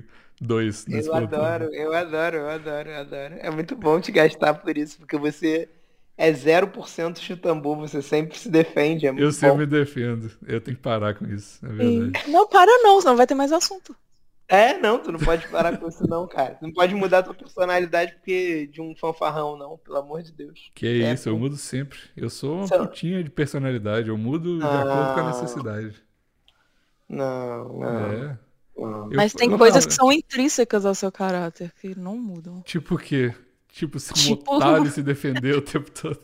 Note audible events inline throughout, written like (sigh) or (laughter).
Biga. Dois. Eu adoro, eu adoro, eu adoro, eu adoro. É muito bom te gastar por isso, porque você é 0% chutambu, você sempre se defende. É muito eu bom. sempre me defendo. Eu tenho que parar com isso, é verdade. Não, para não, senão vai ter mais assunto. É, não, tu não pode parar com isso não, cara. Tu não pode mudar tua personalidade porque de um fanfarrão, não, pelo amor de Deus. Que é isso, eu mudo sempre. Eu sou uma Você- putinha de personalidade, eu mudo de acordo com a necessidade. Não, não. É. Eu- Mas tem não, coisas não, que são intrínsecas ao seu caráter, que não mudam. Tipo o quê? Tipo, se um Tipo- otário (laughs) se defender o tempo todo.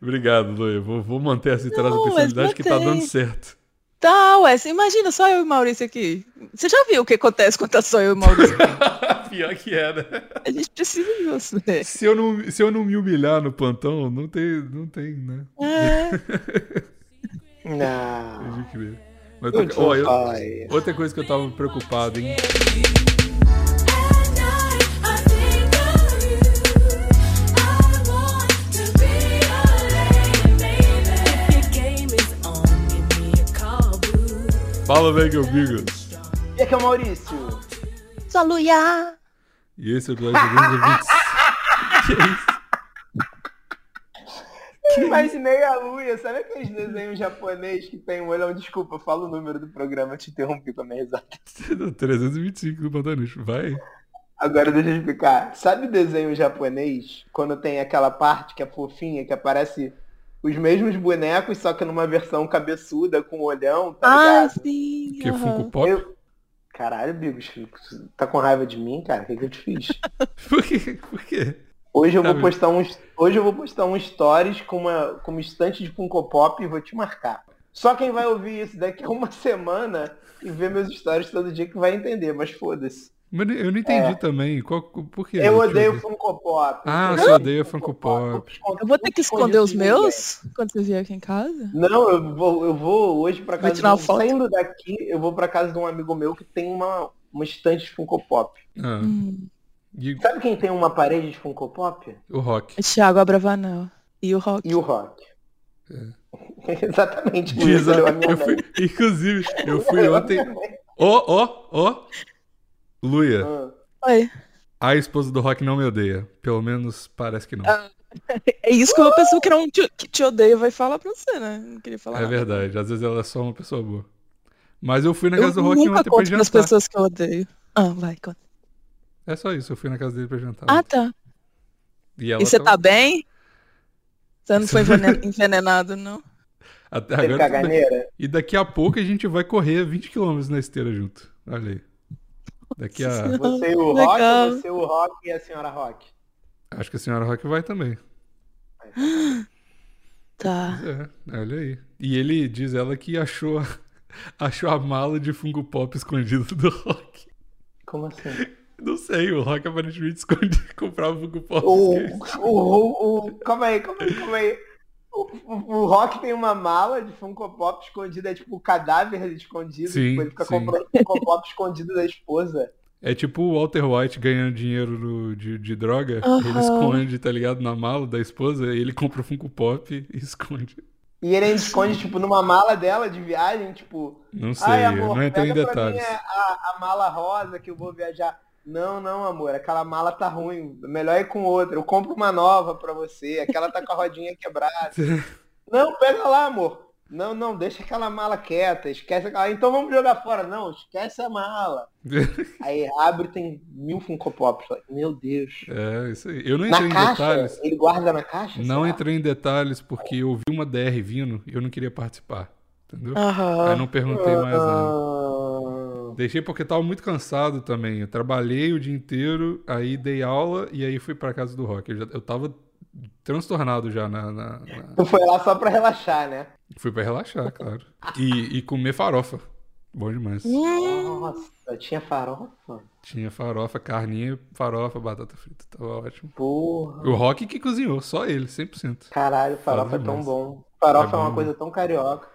Obrigado, Luia. Vou, vou manter essa personalidade que tá dando certo. Tá, ué, imagina só eu e Maurício aqui. Você já viu o que acontece quando tá só eu e Maurício? (laughs) Pior que era. A gente precisa de você. Se eu, não, se eu não me humilhar no plantão, não tem, não tem né? É. (laughs) Não. Mas Tô- ó, eu- outra coisa que eu tava preocupado, hein? Fala, velho, amigo. E aqui é o Maurício. Só Luia. E esse é o episódio número 20. que é isso? Eu imaginei a Luia, sabe aqueles desenhos japonês que tem um olhão? Desculpa, eu falo o número do programa, eu te interrompi com a minha risada. (laughs) 325 do Pantanucho. Vai. Agora deixa eu explicar. Sabe desenho japonês, quando tem aquela parte que é fofinha, que aparece os mesmos bonecos, só que numa versão cabeçuda, com olhão, tá Ah, ligado? sim. Que é. Funko Pop? Eu... Caralho, Bigos, tá com raiva de mim, cara? O que, que eu te fiz? (laughs) Por quê? Por quê? Hoje eu vou postar uns. Hoje eu vou postar um stories com uma, com uma estante de Funko Pop e vou te marcar. Só quem vai ouvir isso daqui a uma (laughs) semana e ver meus stories todo dia que vai entender, mas foda-se. Mas eu não entendi também. Qual, por quê? Eu odeio ver. Funko Pop. Ah, você odeia Funko Pop. Eu vou ter que esconder os meus quando você vier aqui em casa? Não, eu vou, eu vou hoje pra Vai casa tirar uma de um, foto? saindo daqui, eu vou pra casa de um amigo meu que tem uma, uma estante de Funko Pop. Ah, Hum. E Sabe quem tem uma parede de Funko Pop? o Rock. Thiago Abravanel. E o Rock. E o Rock. É. (laughs) Exatamente. é eu fui, inclusive, eu fui ontem. Ó, ó, ó. Luia, Ah. Oi. a esposa do Rock não me odeia. Pelo menos parece que não. É isso que uma pessoa que não te, que te odeia vai falar pra você, né? Não queria falar É nada. verdade, às vezes ela é só uma pessoa boa. Mas eu fui na Eu casa do Rock nunca ontem pra conto pras jantar. pessoas que eu odeio. Ah, vai, conta. É só isso, eu fui na casa dele pra jantar. Ah, tá. e ela E você tava- tá bem? Você não foi (laughs) envenen- envenenado, não? Até Teve agora. bem. caganeira? E daqui a pouco a gente vai correr 20 km na esteira junto. Olha aí. Daqui a. (laughs) Você e o Legal. Rock, você, o Rock e a senhora Rock. Acho que a senhora Rock vai também. (gasps) Tá. É, olha aí. E ele diz ela que achou, (laughs) achou a mala de Funko Pop escondida do Rock. Como assim? Não sei, o Rock aparentemente escondia, (laughs) comprava Funko Pop. O, o, o, o- calma aí, calma aí, calma aí. O, o, o Rock tem uma mala de Funko Pop escondida, é tipo o cadáver escondido. Sim, tipo, ele fica sim. comprando Funko Pop escondido da esposa. É tipo o Walter White ganhando dinheiro no- de, de droga. Ele Aham. esconde, tá ligado? Na mala da esposa, e ele compra o Funko Pop e (laughs) esconde. E ele ainda esconde, tipo, numa mala dela de viagem, tipo, Não sei, amor, não entrei em pega pra mim detalhes. a, a mala rosa que eu vou viajar. Não, não, amor, aquela mala tá ruim. Melhor ir com outra. Eu compro uma nova pra você. Aquela tá com a rodinha quebrada. (laughs) Não, pega lá, amor. Não, não, deixa aquela mala quieta, esquece aquela. Então vamos jogar fora. Não, esquece a mala. (laughs) Aí abre tem mil Funko Pops. Meu Deus. É, isso aí. Eu não entrei Na em caixa? detalhes. Ele guarda na caixa? Não será? entrei em detalhes porque eu vi uma DR vindo e eu não queria participar. Entendeu? Ah. Aí não perguntei mais nada. Deixei porque tava muito cansado também. Eu trabalhei o dia inteiro, aí dei aula e aí fui pra casa do Rock. Eu, já, eu tava transtornado já na, na- na- Tu foi lá só pra relaxar, né? Fui pra relaxar, claro. E, e comer farofa. Bom demais. Nossa, tinha farofa? Tinha farofa, carninha, farofa, batata frita. Tava ótimo. Porra. O Rock que cozinhou, só ele, 100%. Caralho, farofa é tão demais. bom. Farofa É é, uma bom, coisa tão carioca.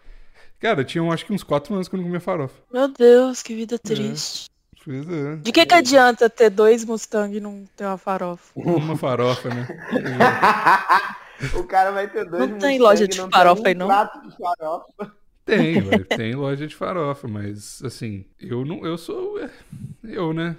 Cara, tinha acho que uns 4 anos que eu não comia farofa. meu Deus, que vida triste. Pois é. De que que adianta ter dois Mustang e não ter uma farofa? (laughs) Uma farofa, né? (laughs) o cara vai ter dois Não tem Mustang, loja de não farofa tem aí, um não? prato de farofa. Tem, (laughs) velho, tem loja de farofa, mas assim, eu não, eu sou é, eu, né?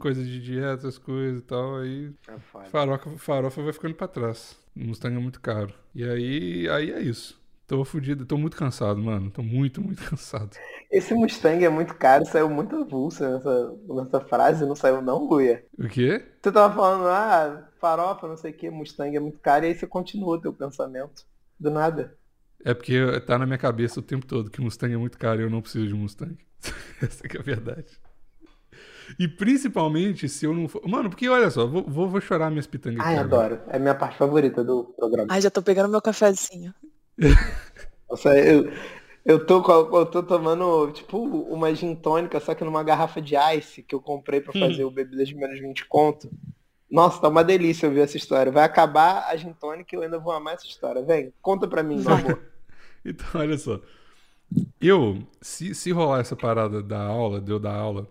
Coisa de dieta, essas coisas e tal, aí É foda. farofa, farofa vai ficando pra trás. O Mustang é muito caro. E aí, aí é isso. Tô fudido, tô muito cansado, mano. Tô muito, muito (laughs) cansado. Esse Mustang é muito caro, saiu muito avulsa nessa, nessa frase, não saiu não, Luia? O quê? Você tava falando, ah, farofa, não sei o que, Mustang é muito caro, e aí você continua o teu pensamento. Do nada. É porque tá na minha cabeça o tempo todo que Mustang é muito caro e eu não preciso de Mustang. (laughs) Essa que é a verdade. E principalmente se eu não for. Mano, porque olha só, vou, vou, vou chorar minhas pitangas Ai, aqui agora. adoro. É a minha parte favorita do programa. Ai, já tô pegando meu cafezinho. Nossa, eu, eu, tô, eu tô tomando, tipo, uma gin tônica, só que numa garrafa de ice que eu comprei pra fazer o bebida de menos 20 conto. Nossa, tá uma delícia ouvir essa história. Vai acabar a gin tônica e eu ainda vou amar essa história. Vem, conta pra mim, meu amor. (laughs) Então, olha só. Eu, se, se rolar essa parada da aula, de eu dar aula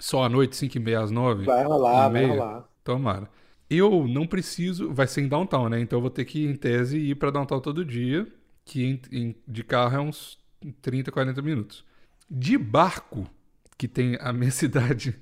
só à noite, 5 e meia às 9, Vai rolar, vai meia. rolar. tomara. Eu não preciso, vai ser em downtown, né? Então eu vou ter que, em tese, ir pra downtown todo dia, que em- em- de carro é uns 30, 40 minutos. De barco, que tem a minha (laughs) cidade,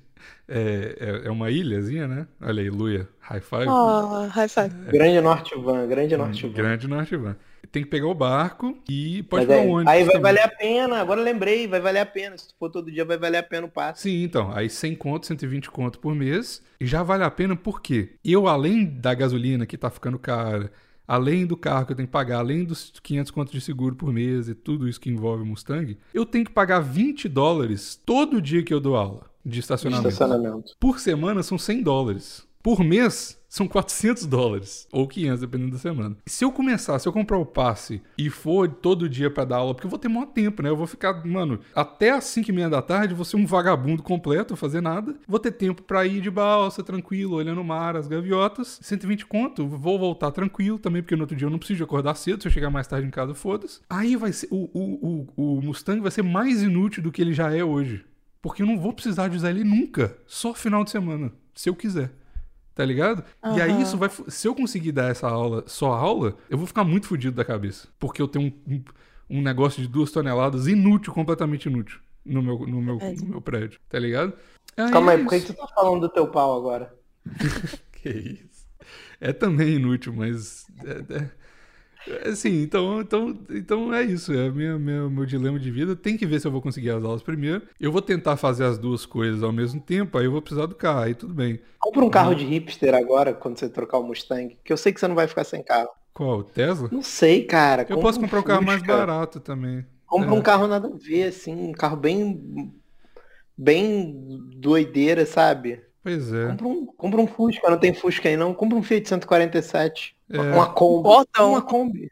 é, é, é uma ilhazinha, né? Olha aí, Luia, high five. Oh, high five. Grande Norte Van, grande Norte Van. Hum, Grande Norte Van. Tem que pegar o barco e pode Mas pegar aí, um ônibus aí vai também. valer a pena, agora eu lembrei, vai valer a pena. Se for todo dia, vai valer a pena o passe. Sim, então, aí 100 conto, 120 conto por mês, e já vale a pena porque eu, além da gasolina que tá ficando cara, além do carro que eu tenho que pagar, além dos 500 contos de seguro por mês e tudo isso que envolve o Mustang, eu tenho que pagar 20 dólares todo dia que eu dou aula de estacionamento. Estacionamento. Por semana são 100 dólares. Por mês são 400 dólares. Ou 500, dependendo da semana. Se eu começar, se eu comprar o passe e for todo dia pra dar aula, porque eu vou ter maior tempo, né? Eu vou ficar, mano, até as 5 e meia da tarde, vou ser um vagabundo completo, fazer nada. Vou ter tempo pra ir de balsa, tranquilo, olhando o mar, as gaviotas. 120 conto, vou voltar tranquilo também, porque no outro dia eu não preciso de acordar cedo. Se eu chegar mais tarde em casa, foda-se. Aí vai ser. O, o, o, o Mustang vai ser mais inútil do que ele já é hoje. Porque eu não vou precisar de usar ele nunca. Só final de semana. Se eu quiser. Tá ligado? E aí isso vai. Se eu conseguir dar essa aula, só aula, eu vou ficar muito fudido da cabeça. Porque eu tenho um, um, um negócio de duas toneladas inútil, completamente inútil. No meu, no meu, É. no meu prédio. Tá ligado? Calma é aí, por que isso. que tu tá falando do teu pau agora? (laughs) Que isso. É também inútil, mas. É, é- assim, então, então, então é isso. É minha, minha, meu dilema de vida. Tem que ver se eu vou conseguir as aulas primeiro. Eu vou tentar fazer as duas coisas ao mesmo tempo, aí eu vou precisar do carro, aí tudo bem. Compra um carro de hipster agora, quando você trocar o Mustang, que eu sei que você não vai ficar sem carro. Qual? Tesla? Não sei, cara. Eu posso comprar um carro mais barato também. Compra É. um carro nada a ver, assim, um carro bem. bem doideira, sabe? Pois é. Compra um, compra um Fusca, não tem Fusca aí não. Compra um Fiat 147. É. Uma Kombi. Bota um. Uma Kombi.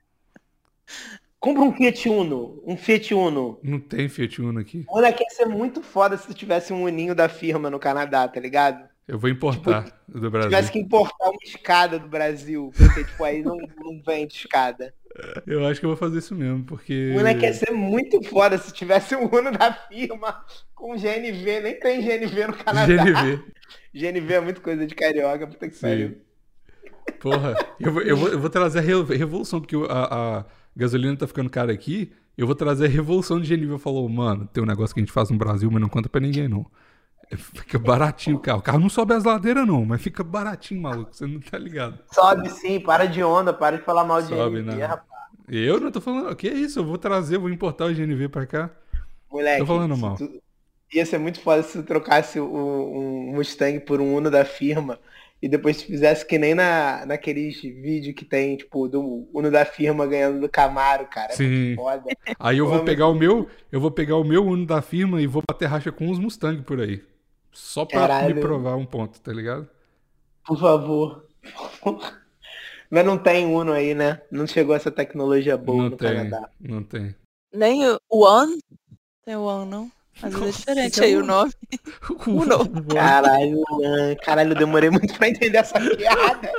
Compra um Fiat Uno. Um Fiat Uno. Não tem Fiat Uno aqui. Moleque, ia ser muito foda se tu tivesse um uninho da firma no Canadá, tá ligado? Eu vou importar do Brasil. Tivesse que importar uma escada do Brasil, porque, tipo, aí não, não vende escada. Eu acho que eu vou fazer isso mesmo, porque. Moleque, ia ser muito foda se tivesse um Uno da firma com GNV. Nem tem GNV no Canadá. GNV. (laughs) GNV é muito coisa de carioca, puta que pariu. Porra, eu vou, eu vou, eu vou trazer a re- revolução, porque a, a gasolina tá ficando cara aqui. Eu vou trazer a revolução de GNV. Falou, mano, tem um negócio que a gente faz no Brasil, mas não conta pra ninguém, não. É, Fica baratinho o carro. O carro não sobe as ladeiras, não, mas fica baratinho, maluco. Você não tá ligado. Sobe sim, para de onda, para de falar mal de Sobe, GNV, não. rapaz. Eu não tô falando. O que é isso? Eu vou trazer, eu vou importar o GNV pra cá. Moleque, Tô falando mal. tu- Ia ser muito foda se tu trocasse o- um Mustang por um Uno da firma e depois tu fizesse que nem na, naqueles vídeos que tem, tipo, do Uno da firma ganhando do Camaro, cara. É Sim. muito foda. Aí eu vou Vamos. pegar o meu, eu vou pegar o meu Uno da firma e vou bater racha com os Mustang por aí. Só pra Caralho. me provar um ponto, tá ligado? Por favor. Mas não tem Uno aí, né? Não chegou essa tecnologia boa não no tem, Canadá. não tem. Nem o One. Tem o One, não? Vezes é diferente é aí o nome. Uno. (laughs) Caralho, mano. Caralho, eu demorei muito pra entender essa piada.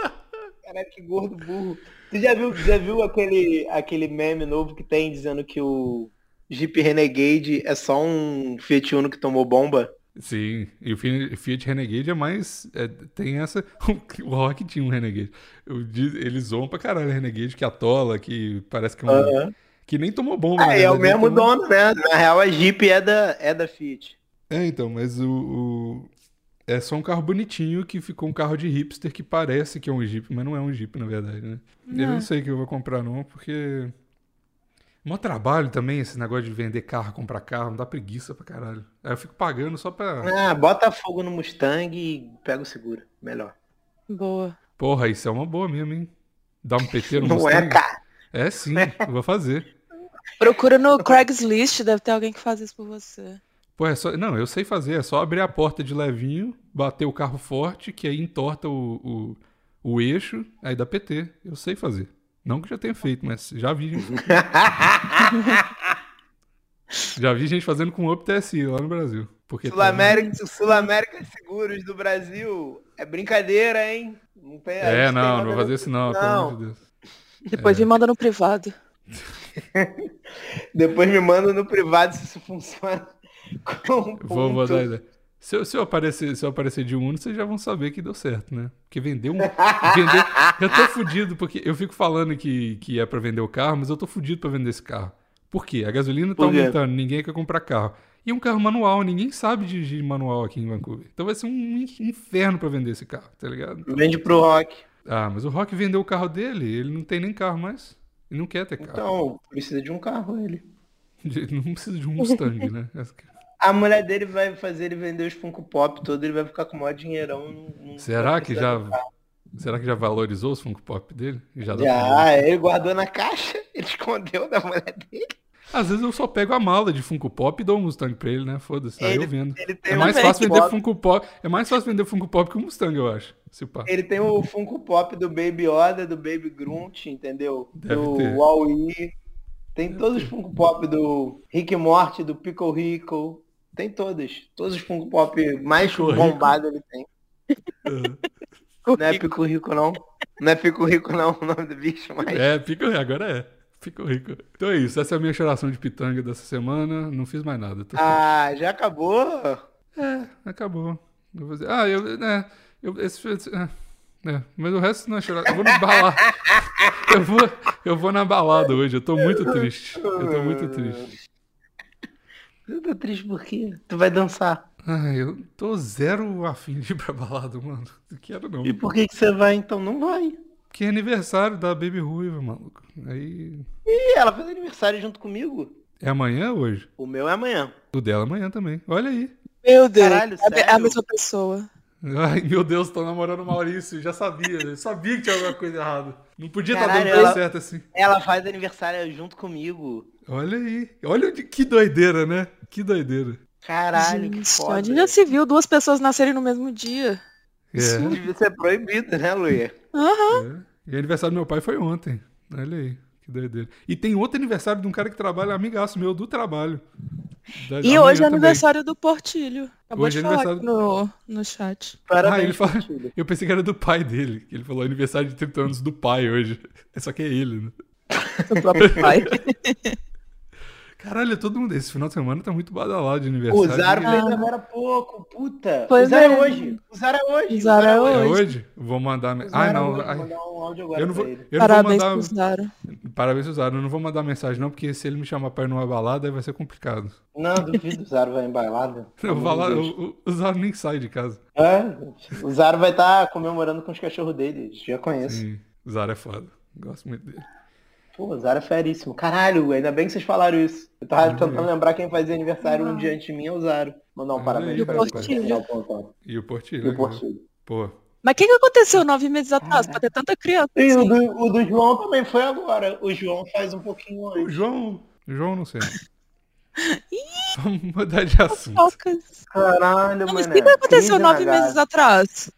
Caralho, que gordo burro. Tu já viu, já viu aquele, aquele meme novo que tem dizendo que o Jeep Renegade é só um Fiat Uno que tomou bomba? Sim, e o Fi- Fiat Renegade é mais. é, tem essa. (laughs) O Rock tinha um Renegade. Eu eles zoam pra caralho o Renegade, que atola, que parece que é um, Aham. Que nem tomou bomba. Ah, na é o mesmo tomou- dono, né? Na real, a Jeep é da, é da Fiat. É, então, mas o, o- É só um carro bonitinho que ficou um carro de hipster que parece que é um Jeep, mas não é um Jeep, na verdade, né? Eu não sei que eu vou comprar, não, porque. Mó trabalho também esse negócio de vender carro, comprar carro, não dá preguiça pra caralho. Aí eu fico pagando só pra. Ah, bota fogo no Mustang e pega o seguro. Melhor. Boa. Porra, isso é uma boa mesmo, hein? Dar um PT no (laughs) Não é, Mustang? cara. É sim, eu (laughs) vou fazer. Procura no Craigslist, deve ter alguém que faz isso por você. Pô, é só. Não, eu sei fazer, é só abrir a porta de levinho, bater o carro forte, que aí entorta o, o, o eixo, aí dá PT. Eu sei fazer. Não que eu já tenha feito, mas já vi. gente- (laughs) já vi gente fazendo com Up TSI lá no Brasil. Porque Sul América, Sul América Seguros do Brasil é brincadeira, hein? Não tem, É, não, não vou fazer isso não, com pelo amor de Deus. Depois me manda no privado. (laughs) (laughs) Depois me manda no privado se isso funciona. Com Vou, vou dar ideia. Se eu, se, eu aparecer, se eu aparecer de Uno, vocês já vão saber que deu certo, né? Porque vender um. vender, eu tô fudido, porque eu fico falando que, que é pra vender o carro, mas eu tô fudido pra vender esse carro. Por quê? A gasolina tá aumentando, ninguém quer comprar carro. E um carro manual, ninguém sabe dirigir manual aqui em Vancouver. Então vai ser um in- inferno pra vender esse carro, tá ligado? Vende pro Rock. Ah, mas o Rock vendeu o carro dele, ele não tem nem carro mais. Ele não quer ter carro. Então, precisa de um carro ele. Não precisa de um Mustang, né? (laughs) A mulher dele vai fazer ele vender os Funko Pop todo, ele vai ficar com o maior dinheirão. não- não Será que já. Será que já valorizou os Funko Pop dele? Já Já, ele guardou na caixa, (laughs) ele escondeu da mulher dele. Às vezes eu só pego a mala de Funko Pop e dou um Mustang pra ele, né? Foda-se, aí Ele- eu vendo. É um mais Funko fácil vender Pop- Funko Pop. É mais fácil vender Funko Pop que o Mustang, eu acho. Se pá. Ele tem o Funko Pop do Baby Yoda, do Baby Grunt, entendeu? Deve do ter. Wall-E. Tem todos os Funko Pop do Rick Morty, do Pickle Rico. Tem todos. Todos os Funko Pop mais Rico. bombados ele tem. Não é Pico Rico não. Não é Pico Rico não o nome do bicho, mas... É, fica agora é. Fica rico. Então é isso. Essa é a minha choração de pitanga dessa semana. Não fiz mais nada. Tô... Ah, já acabou? É, acabou. Ah, eu. É, eu esse, esse- é, é, mas o resto não é chorar. Eu vou no balada. (laughs) eu, vou, eu vou na balada hoje. Eu tô muito triste. Eu tô muito triste. Eu tô triste por quê? Tu vai dançar. Ai, eu tô zero afim de ir pra balada, mano. Não quero não. E por que que você vai então? Não vai. Porque é aniversário da Baby Ruiva, maluco. Aí. Ih, ela fez aniversário junto comigo. É amanhã ou hoje? O meu é amanhã. O dela é amanhã também. Olha aí. Meu Deus. Caralho, é a- é a sério? mesma pessoa. Ai, meu Deus, tô namorando o Maurício. Já sabia. Eu sabia que tinha alguma coisa errada. Não podia estar Caralho, dando tão ela- certo assim. Ela faz aniversário junto comigo. Olha aí. Olha que doideira, né? Que doideira. Caralho, que Gente, foda. onde já se viu duas pessoas nascerem no mesmo dia? É. Devia ser proibido, né, Luia? Aham. é. E o aniversário do meu pai foi ontem. Olha aí. Que doideira. E tem outro aniversário de um cara que trabalha, amigaço meu, do trabalho. Da- E hoje é também. aniversário do Portilho. Acabou Hoje de é falar aniversário- no, no chat. Parabéns, Ah, ele fala... Portilho. (laughs) Eu pensei que era do pai dele. Ele falou aniversário de 30 anos do pai hoje. Só que é ele, né? (laughs) Do próprio pai. (laughs) Caralho, todo mundo. Esse final de semana tá muito badalado de O aniversário. Zaro E- fez agora há pouco, puta. Pois o Zaro é. é. hoje. O Zaro é hoje. O Zaro é É hoje. hoje? Vou mandar. Ah, é não. hoje. ai, Vou mandar um áudio agora Eu não vou, pra ele. eu não vou Parabéns mandar. pro Zaro. Parabéns, Zaro. Eu não vou mandar mensagem, não, porque se ele me chamar pra ir numa balada, aí vai ser complicado. Não, duvido o Zaro vai embalado. (laughs) Eu vou lá, Zaro nem sai de casa. É, o Zaro vai estar comemorando com os cachorros dele. Já conheço. Sim, o Zaro é foda. Gosto muito dele. Pô, o Zaro é feríssimo. Caralho, ainda bem que vocês falaram isso. Eu tava tentando lembrar quem fazia aniversário um dia antes de mim é o Zaro. Mandar um Ah, parabéns e o pra ele. E o Portilho. E o né? Portilho. Pô. Mas o que, que aconteceu nove meses atrás pra ter tanta criança? E o assim? do, o do João também foi agora. O João faz um pouquinho O antes. João. O João não sei. (laughs) Vamos mudar de assunto. Caralho, Não, mas o que, que na nove meses atrás?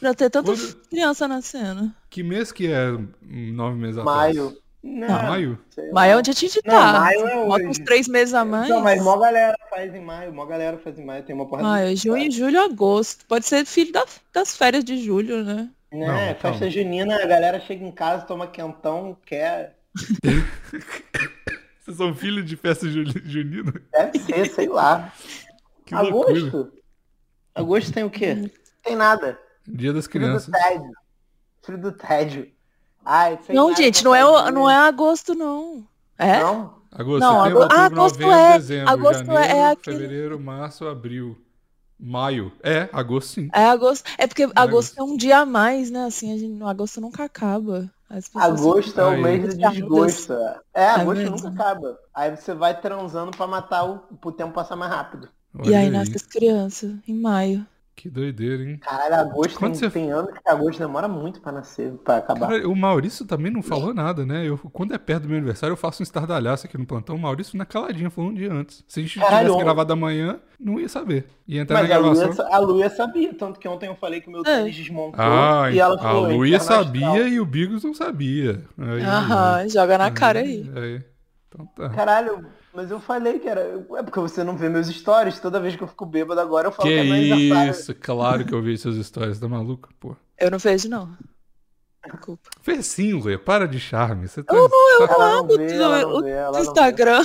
Pra ter tanta Quando- criança nascendo. Que mês que é hum, nove meses atrás? Maio. Não, Maio? sei lá. Maio é onde a gente Não, tá. maio é Bota hoje. uns três meses a mais. Não, mas mó galera faz em maio, mó galera faz em maio, tem uma porrada Maio, de- junho, julho, agosto. Pode ser filho da- das férias de julho, né? Né, Não, festa calma. junina, a galera chega em casa, toma quentão, quer. (laughs) Vocês são filhos de festa ju- junina? Deve ser, sei lá. (laughs) Que loucura. Agosto? Agosto tem o quê? Tem nada. Dia das Filho crianças. do tédio. Filho do tédio. Ai, sei não, gente, não é, o- não é agosto, não. É? Não? Agosto, Não, setembro, ago- ah, outubro, agosto novembro, é- dezembro, agosto é- janeiro, é aquele- fevereiro, março, abril, maio. É, agosto sim. É agosto. É porque agosto agosto. é um dia a mais, né? Assim, a gente, no agosto nunca acaba. Agosto é o Aí. mês meu Deus. desgosto. É, agosto mesmo? nunca acaba. Aí você vai transando pra matar o, pro tempo passar mais rápido. E Olha aí nasce as crianças, em maio. Que doideira, hein? Caralho, agosto Quando tem, você- tem anos que agosto demora muito pra nascer, pra acabar. Cara, o Maurício também não falou nada, né? Eu, quando é perto do meu aniversário, eu faço um estardalhaço aqui no plantão. O Maurício na caladinha, falou um dia antes. Se a gente Caralho, tivesse gravado amanhã, não ia saber. Ia entrar Mas na a gravação. Luia, a Luia sabia, tanto que ontem eu falei que o meu É. tênis desmontou Ah, e ela a falou, Luia "Inferno astral." sabia e o Bigos não sabia. Aí, Aham, joga na cara aí. aí. Então tá. Caralho, mas eu falei que era. É porque você não vê meus stories, toda vez que eu fico bêbado agora eu falo Que que, é aniversário. isso, claro que eu vi seus stories, tá maluco? Pô. Eu não vejo, não. Desculpa. Fez sim, Luia, para de charme. Você, tá, eu tá- Ela não amo vê, não o- vê, não vê. Instagram.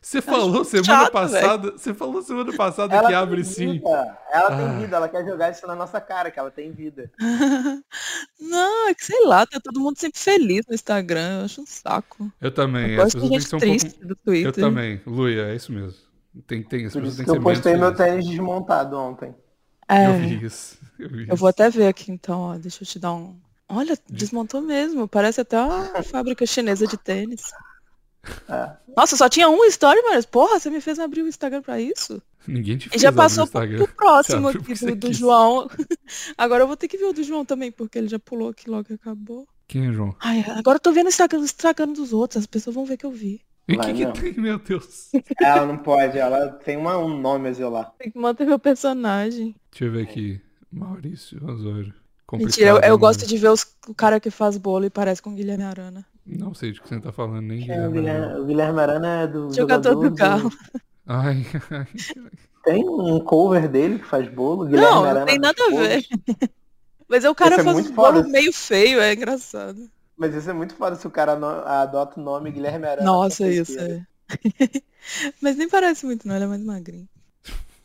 Você falou semana chato, passada. Você falou semana passada Ela que abre sim. vida, Ela Ah. tem vida, ela quer jogar isso na nossa cara, que ela tem vida. (laughs) Não, é que sei lá, tá todo mundo sempre feliz no Instagram. Eu acho um saco. Eu também. Eu As gosto de pessoas têm que gente ser um triste pouco. do Twitter. Eu também. Luia, é isso mesmo. Tem, tem, as Por pessoas têm que ser eu postei meu tênis desmontado ontem. É, Eu vi isso. Eu, vi eu vou até ver aqui então, ó. Deixa eu te dar um. Olha, desmontou mesmo. Parece até uma (laughs) fábrica chinesa de tênis. É. Nossa, só tinha um story, mas porra, você me fez abrir o Instagram pra isso? Ninguém te fez já abrir o passou pro, Instagram. pro próximo aqui do, do. João. (laughs) Agora eu vou ter que ver o do João também, porque ele já pulou aqui logo que acabou. Quem é João? Ai, agora eu tô vendo o Instagram, o Instagram dos outros, as pessoas vão ver que eu vi. E o que, que tem, meu Deus? Ela não pode, ela tem uma- um nome a zelar. Tem que manter meu personagem. Deixa eu ver aqui. Maurício Osório. Mentira, eu, eu gosto de ver os- o cara que faz bolo e parece com o Guilherme Arana. Não sei de que você tá falando, nem É, o, Guilherme. Guilherme, o Guilherme Arana é do Jogador do Galo. Ai, ai. Tem um cover dele que faz bolo. Guilherme Não, Arana não tem nada a ver. Mas aí o cara Esse é faz muito um bolo foda. meio feio, é engraçado. Mas isso é muito foda se o cara no- adota o nome Guilherme Arana. Nossa, isso é. (laughs) Mas nem parece muito, não, ele é mais magrinho.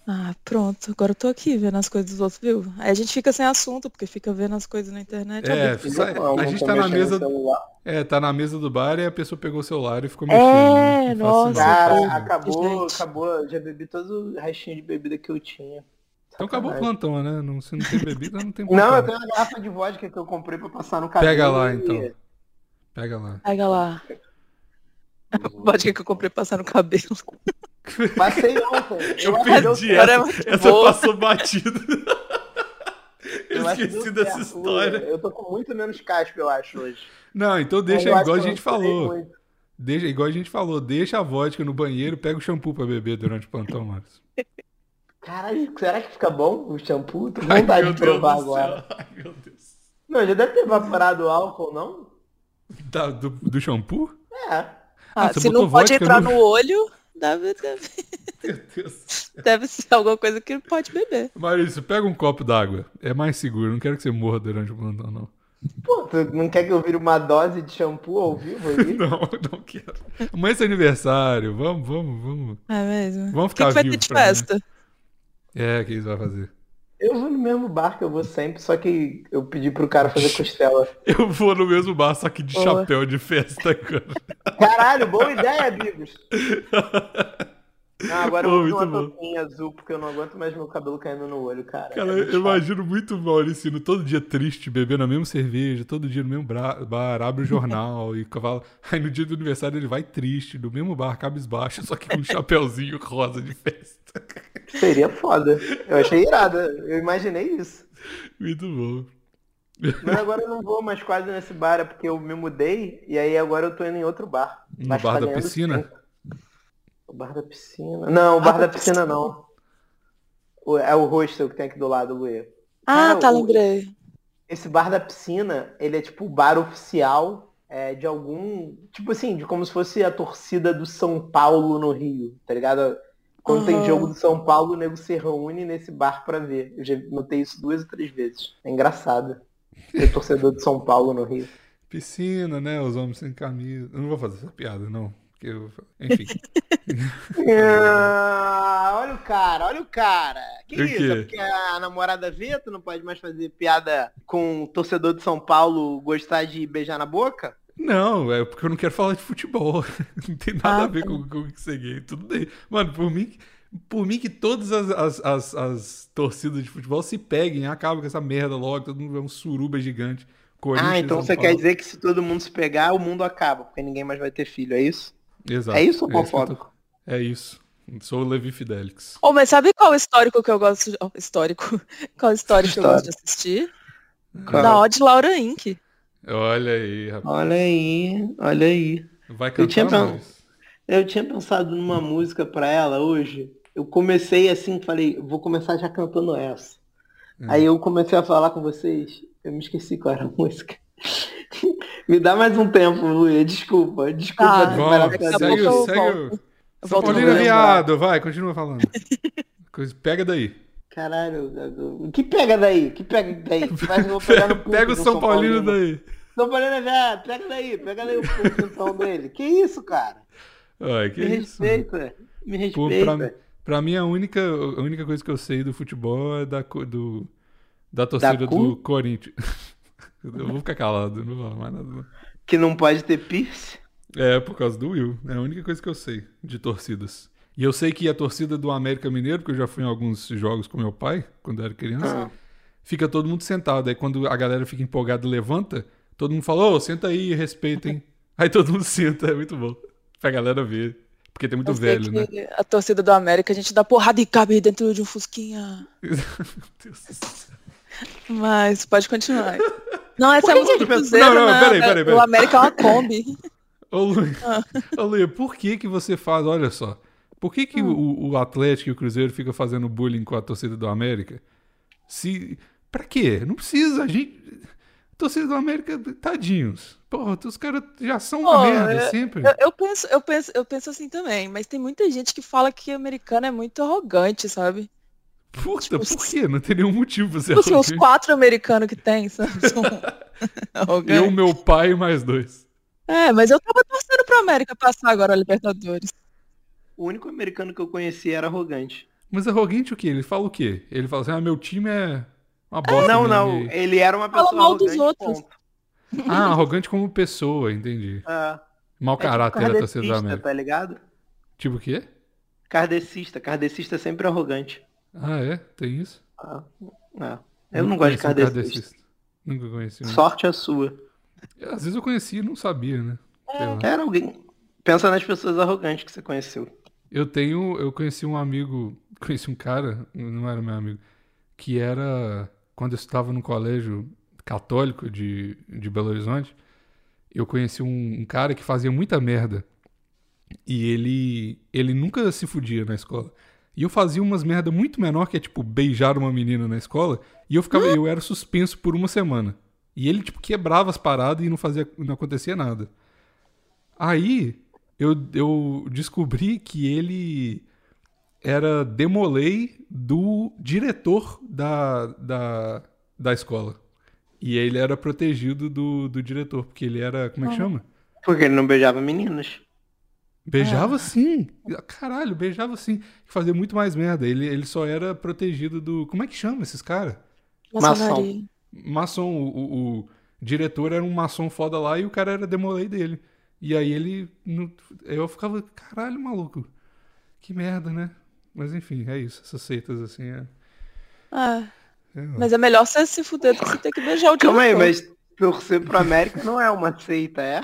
Ah, pronto. Agora eu tô aqui vendo as coisas dos outros, viu? Aí a gente fica sem assunto, porque fica vendo as coisas na internet. É, sai- Não, a gente tá na mesa. É, tá na mesa do bar e a pessoa pegou o celular e ficou É, mexendo. né? Não faço nossa, Cara, acabou, Gente. acabou. Já bebi todo o restinho de bebida que eu tinha. Então acabou o plantão, né? Não, se não tem bebida, não tem (laughs) plantão. Não, eu tenho uma garrafa de vodka que eu comprei pra passar no cabelo. Pega lá, e- então. Pega lá. Pega lá. (laughs) Vodka que eu comprei pra passar no cabelo. (laughs) Passei ontem. Eu deu perdi é essa. Essa boa. passou batida. (laughs) Eu Eu esqueci deu dessa certo. história. Eu tô com muito menos caspa, eu acho, hoje. Não, então deixa Eu igual a eu gente falou. Deixa, igual a gente falou, deixa a vodka no banheiro, pega o shampoo pra beber durante o plantão, Marcos. Caralho, será que fica bom o shampoo? Tô com vontade de Deus provar agora. Ai, meu Deus. Não, já deve ter evaporado o álcool, não? Da- do, do shampoo? É. Ah, você se não pode vodka entrar no- no olho, deve, deve, Meu Deus. deve ser alguma coisa que pode beber. Maurício, pega um copo d'água. É mais seguro. Não quero que você morra durante o plantão, não. Pô, tu não quer que eu vire uma dose de shampoo ao vivo aí? (laughs) Não, não quero. Amanhã é seu aniversário. Vamos, vamos, vamos. É mesmo? Vamos O que, ficar que vai ter de pra mim. festa? É, o que isso vai fazer? Eu vou no mesmo bar que eu vou sempre, só que eu pedi pro cara fazer costela. (laughs) Eu vou no mesmo bar, só que de Boa. chapéu de festa, cara. Caralho, boa ideia, amigos. (laughs) Não, agora eu Pô, vou usar muito uma bom. touquinha azul, porque eu não aguento mais meu cabelo caindo no olho, cara. Cara, É eu imagino muito o Maurício indo todo dia triste, bebendo a mesma cerveja, todo dia no mesmo bar, abre o jornal (laughs) e cavalo. Aí no dia do aniversário ele vai triste, no mesmo bar, cabisbaixo, só que com um (laughs) chapéuzinho rosa de festa. Seria foda. Eu achei irada. Eu imaginei isso. Muito bom. Mas agora eu não vou mais quase nesse bar, é porque eu me mudei e aí agora eu tô indo em outro bar. No bar tá da piscina? tempo. O bar da piscina. Não, o bar da piscina não. O- É o hostel que tem aqui do lado, Luê. Ah, Cara, tá, o- lembrei. Esse bar da piscina, ele é tipo o bar oficial é, de algum. Tipo assim, de como se fosse a torcida do São Paulo no Rio, tá ligado? Quando tem Aham. jogo do São Paulo, o nego se reúne nesse bar pra ver. Eu já notei isso duas ou três vezes. É engraçado. Ter torcedor de São Paulo no Rio. Piscina, né? Os homens sem camisa. Eu não vou fazer essa piada, não. Eu... Enfim. (laughs) Ah, olha o cara, olha o cara. Que O isso? É porque a namorada vê, tu não pode mais fazer piada com o torcedor de São Paulo gostar de beijar na boca? Não, é porque eu não quero falar de futebol. (laughs) Não tem nada Ah, a ver tá. com, com ser gay. Tudo bem. Mano, por mim, por mim que todas as, as, as, as torcidas de futebol se peguem, acabam com essa merda logo, todo mundo é um suruba gigante. Ah, então você quer dizer que se todo mundo se pegar, o mundo acaba, porque ninguém mais vai ter filho, é isso? Exato. É isso, é homofóbico? (laughs) é isso. Sou o Levi Fidelix. Oh, mas sabe qual histórico que eu gosto de... oh, histórico? (laughs) Qual histórico que eu gosto de assistir? Qual? Da Odd Laura Inc. Olha aí, rapaz. Olha aí, olha aí. Vai Eu tinha cantar mais. Eu tinha pensado numa música pra ela hoje. Eu comecei assim, falei, vou começar já cantando essa. Hum. Aí eu comecei a falar com vocês, eu me esqueci qual era a (laughs) música. (laughs) me dá mais um tempo, Luia, desculpa, desculpa. Tá. desesperar Vamos, daqui a pra segue, eu segue. Eu São Paulino é viado, vai, continua falando. (laughs) Pega daí. Caralho, o que pega daí? Que pega daí? Mas eu vou pegar no Pega o do São Paulino daí. São Paulino é viado, pega daí, pega daí o então dele. Que isso, cara? Ai, que me isso. respeita, me Pô, respeita. pra, pra mim, a única, a única coisa que eu sei do futebol é da, do, da torcida cu? do Corinthians. (laughs) Eu vou ficar calado, não vou falar mais nada. Que não pode ter piercing. É, por causa do Will. É a única coisa que eu sei de torcidas. E eu sei que a torcida do América Mineiro, porque eu já fui em alguns jogos com meu pai, quando eu era criança, Ah. fica todo mundo sentado. Aí quando a galera fica empolgada e levanta, todo mundo fala, ô, senta aí, respeitem. (laughs) aí todo mundo senta, é muito bom. Pra galera ver. Porque tem muito Eu sei velho, né? a torcida do América, a gente dá porrada e cabe dentro de um fusquinha. (laughs) Meu Deus do céu. Mas pode continuar. (laughs) Não, essa é música do Cruzeiro, Não, não, né? peraí, peraí, peraí. O América é uma Kombi. (laughs) Ô, Luia, Ah. ô, Luia, por que que você faz, olha só, por que que o, o Atlético e o Cruzeiro ficam fazendo bullying com a torcida do América? Se, pra quê? Não precisa, a gente, torcida do América, tadinhos. Porra, os caras já são uma Pô, merda, é- sempre. Eu, eu penso, eu, penso, eu penso assim também, mas tem muita gente que fala que americano é muito arrogante, sabe? Puta, tipo, por quê? Não tem nenhum motivo pra ser Tipo assim, os quatro americanos que tem, sabe? (laughs) São Eu, meu pai e mais dois. É, mas eu tava torcendo pro América passar agora a Libertadores. O único americano que eu conheci era arrogante. Mas arrogante o quê? Ele fala o quê? Ele fala assim, ah, meu time é uma bosta. não, mesmo, não, e- ele era uma Fala pessoa mal dos arrogante, outros. ponto. Ah, arrogante como pessoa, entendi. É, Mau é tipo caráter torcida da América. tá ligado? Tipo o quê? Kardecista, kardecista é sempre arrogante. Ah, é? Tem isso? Ah, é. Eu não gosto de conheci kardecista. Nunca conheci um. Sorte a sua. Às vezes eu conhecia e não sabia, né? Lá. Era alguém. Pensa nas pessoas arrogantes que você conheceu. Eu tenho. Eu conheci um amigo. (laughs) Conheci um cara, não era meu amigo, que era. Quando eu estava no colégio católico de, de Belo Horizonte, eu conheci um, um cara que fazia muita merda. E ele. Ele nunca se fudia na escola. E eu fazia umas merda muito menor, que é tipo beijar uma menina na escola, e eu ficava, eu era suspenso por uma semana. E ele, tipo, quebrava as paradas e não fazia, não acontecia nada. Aí eu, eu descobri que ele era demolei do diretor da, da, da escola. E ele era protegido do, do diretor, porque ele era. Como é que chama? Porque ele não beijava meninas. Beijava sim. Caralho, beijava sim. Fazia muito mais merda. Ele, ele só era protegido do. Como é que chama esses caras? Maçonaria. Maçom. O, o, o diretor era um maçom foda lá e o cara era demolei dele. E aí ele. Eu ficava, caralho, maluco. Que merda, né? Mas enfim, é isso. Essas seitas assim é. Ah, é lá. mas é melhor você se fuder do que você ter que beijar o Calma aí, diretor. mas torcer pro América não é uma seita, é?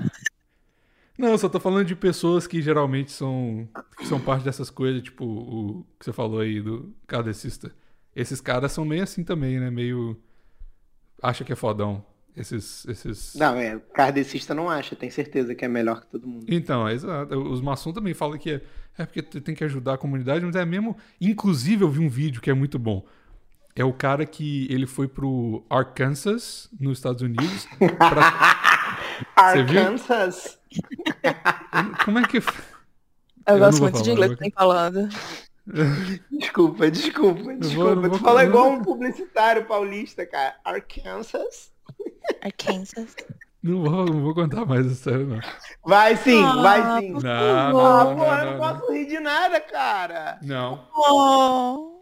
Não, só tô falando de pessoas que geralmente são, que são parte dessas coisas, tipo o que você falou aí do kardecista. Esses caras são meio assim também, né? Meio. Acha que é fodão. Esses. esses... Não, é. Kardecista não acha, tem certeza que é melhor que todo mundo. Então, é exato. Os maçons também falam que é, é porque tem que ajudar a comunidade, mas é mesmo. Inclusive, eu vi um vídeo que é muito bom. É o cara que ele foi pro Arkansas, nos Estados Unidos. pra-? (laughs) Arkansas. Como é que. Eu, Eu não gosto muito de falar, inglês vou- que tem falando. Desculpa, desculpa, desculpa. não vou- tu fala igual um publicitário paulista, cara. Arkansas. Arkansas. Não vou, não vou contar mais essa história, não. Vai sim, Ah, vai sim. por Não, Ah, não, pô, não, eu não, não posso rir de nada, cara. Não. Oh,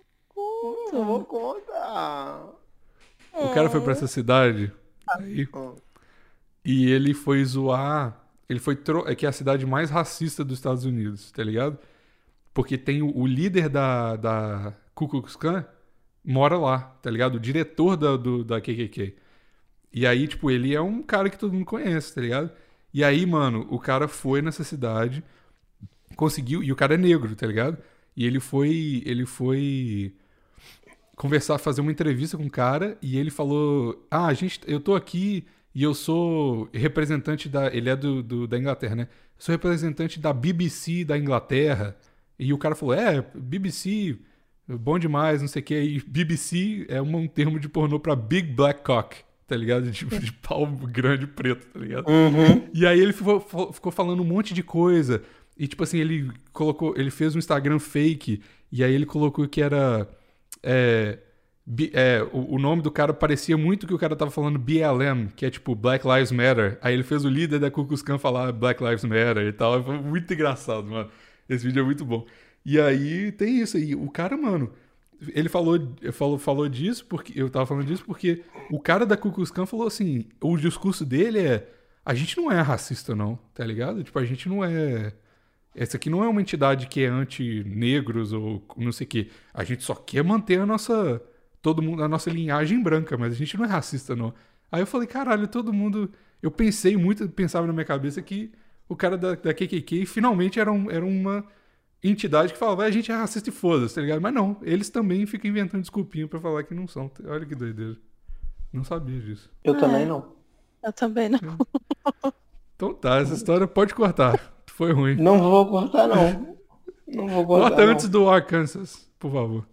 Não vou contar. O cara foi pra essa cidade aí, Ó. E ele foi zoar. Ele foi. Tro... É que é a cidade mais racista dos Estados Unidos, tá ligado? Porque tem o, o líder da, da Ku Klux Klan mora lá, tá ligado? O diretor da, do, da KKK. E aí, tipo, ele é um cara que todo mundo conhece, tá ligado? E aí, mano, o cara foi nessa cidade, conseguiu. E o cara é negro, tá ligado? E ele foi. Ele foi conversar, fazer uma entrevista com o cara e ele falou: Ah, a gente, eu tô aqui e eu sou representante da. Ele é do, do, da Inglaterra, né? Eu sou representante da BBC da Inglaterra. E o cara falou: É, BBC, bom demais, não sei o que. E BBC é um termo de pornô pra Big Black Cock, tá ligado? Tipo, de pau grande preto, tá ligado? Uhum. E aí ele ficou, ficou falando um monte de coisa. E tipo assim, ele colocou. Ele fez um Instagram fake. E aí ele colocou que era. É, é, o, o, nome do cara parecia muito que o cara tava falando BLM, que é tipo Black Lives Matter. Aí ele fez o líder da Ku Klux Klan falar Black Lives Matter e tal. Foi muito engraçado, mano. Esse vídeo é muito bom. E aí tem isso aí. O cara, mano, ele falou, falou, falou disso porque. Eu tava falando disso porque o cara da Ku Klux Klan falou assim: o discurso dele é. A gente não é racista, não, tá ligado? Tipo, a gente não é. Essa aqui não é uma entidade que é anti-negros ou não sei o quê. A gente só quer manter a nossa. Todo mundo, a nossa linhagem branca, mas a gente não é racista, não. Aí eu falei, caralho, todo mundo. Eu pensei muito, pensava na minha cabeça que o cara da, da KKK finalmente era, um, era uma entidade que falava, a gente é racista e foda-se, tá ligado? Mas não, eles também ficam inventando desculpinha para falar que não são. Olha que doideira. Não sabia disso. Eu é. também não. Eu também não. Então tá, essa história pode cortar. Foi ruim. Não vou cortar, não. Não vou cortar. Corta antes do Arkansas, por favor.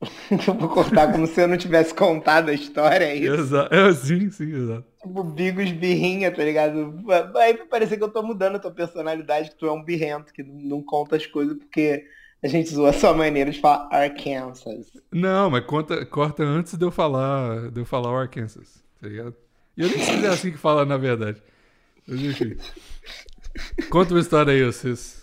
(laughs) eu vou cortar como se eu não tivesse contado a história, é isso? Exato. É, (laughs) sim, sim, exato. Tipo, bigos birrinha, tá ligado? Aí parece que eu tô mudando a tua personalidade, que tu é um birrento, que não conta as coisas porque a gente zoa a sua maneira de falar Arkansas. Não, mas conta, corta antes de eu falar, de eu falar o Arkansas, tá ligado? E eu nem sei se é assim que fala, na verdade. Mas enfim. Conta uma história aí, vocês.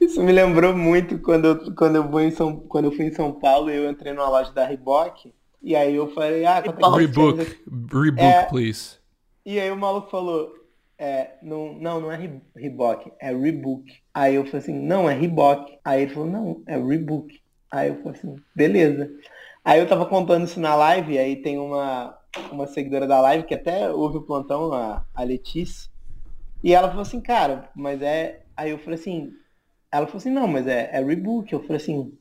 Isso me lembrou muito quando eu, quando eu, vou em São, quando eu fui em São Paulo e eu entrei numa loja da Reebok. E aí eu falei, ah, quanto é Rebook, Rebook, é, please. E aí o maluco falou, é, não, não, não é Reebok, é Rebook. Aí eu falei assim, não, é Reebok. Aí ele falou, não, é Rebook. Aí eu falei assim, beleza. Aí eu tava contando isso na live, aí tem uma, uma seguidora da live que até ouve o plantão, a, a Letícia. E ela falou assim, cara, mas é. Aí eu falei assim, ela falou assim, não, mas é, é rebook. Eu falei assim,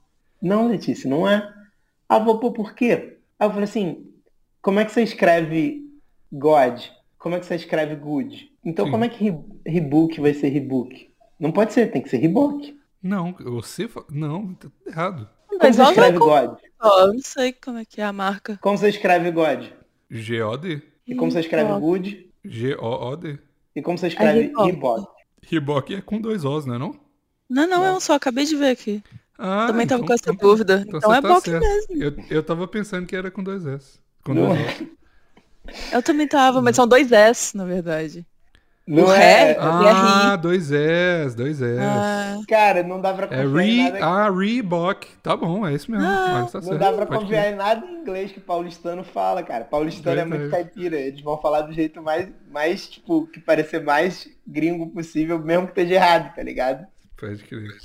não, Letícia, não é. Ela falou, pô, por quê? Aí eu falei assim, como é que você escreve God? Como é que você escreve good? Então Sim. como é que rebook vai ser rebook? Não pode ser, tem que ser rebook. Não, você. Não, tá errado. Como você escreve God? Oh, eu não sei como é que é a marca. Como você escreve God? G-O-D. E como você escreve good? G-O-O-D. E como você escreve é Reebok? Reebok é com dois Os, não é não? Não, não, é um só, acabei de ver aqui. Ah, Também então, tava com essa então, dúvida. Então, então é tá Bok mesmo. Eu, eu tava pensando que era com dois S. Com dois S. Eu também tava, mas são dois S, na verdade. Não o é. Ré, ah, dois S, dois S. Ah. Cara, não dá pra confiar é re, em nada. Ah, Reebok. Tá bom, é isso mesmo. Ah, tá não certo. dá pra Pode confiar em nada em inglês que paulistano fala, cara. Paulistano é muito caipira. Eles vão falar do jeito mais, mais, tipo, que parecer mais gringo possível, mesmo que esteja errado, tá ligado? Pode crer.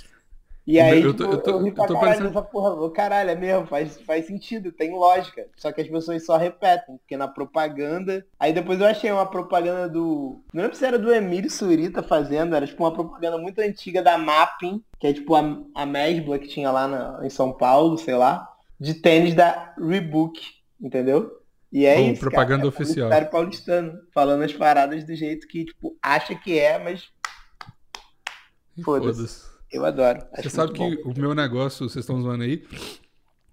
E aí, eu tô, tipo, eu tô, eu ri pra eu tô caralho parecendo... porra, caralho, é mesmo, faz, faz sentido, tem lógica. Só que as pessoas só repetem, porque na propaganda. Aí depois eu achei uma propaganda do. Não lembro se era do Emílio Surita fazendo, era tipo uma propaganda muito antiga da Mapping, que é tipo a, a Mesbla que tinha lá na, em São Paulo, sei lá, de tênis da Rebook, entendeu? E é isso. Propaganda cara, é oficial. Paulistano, falando as paradas do jeito que, tipo, acha que é, mas. Foda-se. Foda eu adoro. Você sabe que bom. o meu negócio, vocês estão zoando aí,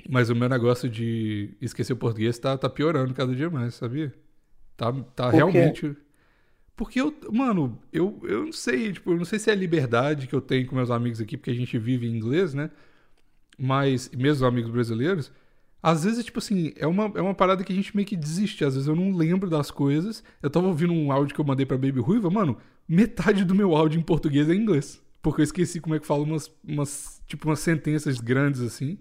mas o meu negócio de esquecer o português tá, tá piorando cada dia mais, sabia? Tá, tá realmente. Porque eu, mano, eu, eu não sei, tipo, eu não sei se é a liberdade que eu tenho com meus amigos aqui, porque a gente vive em inglês, né? Mas, mesmo amigos brasileiros, às vezes, tipo assim, é uma, é uma parada que a gente meio que desiste. Às vezes eu não lembro das coisas. Eu tava ouvindo um áudio que eu mandei pra Baby Ruiva, mano, metade do meu áudio em português é inglês. Porque eu esqueci como é que fala umas, umas tipo, umas sentenças grandes assim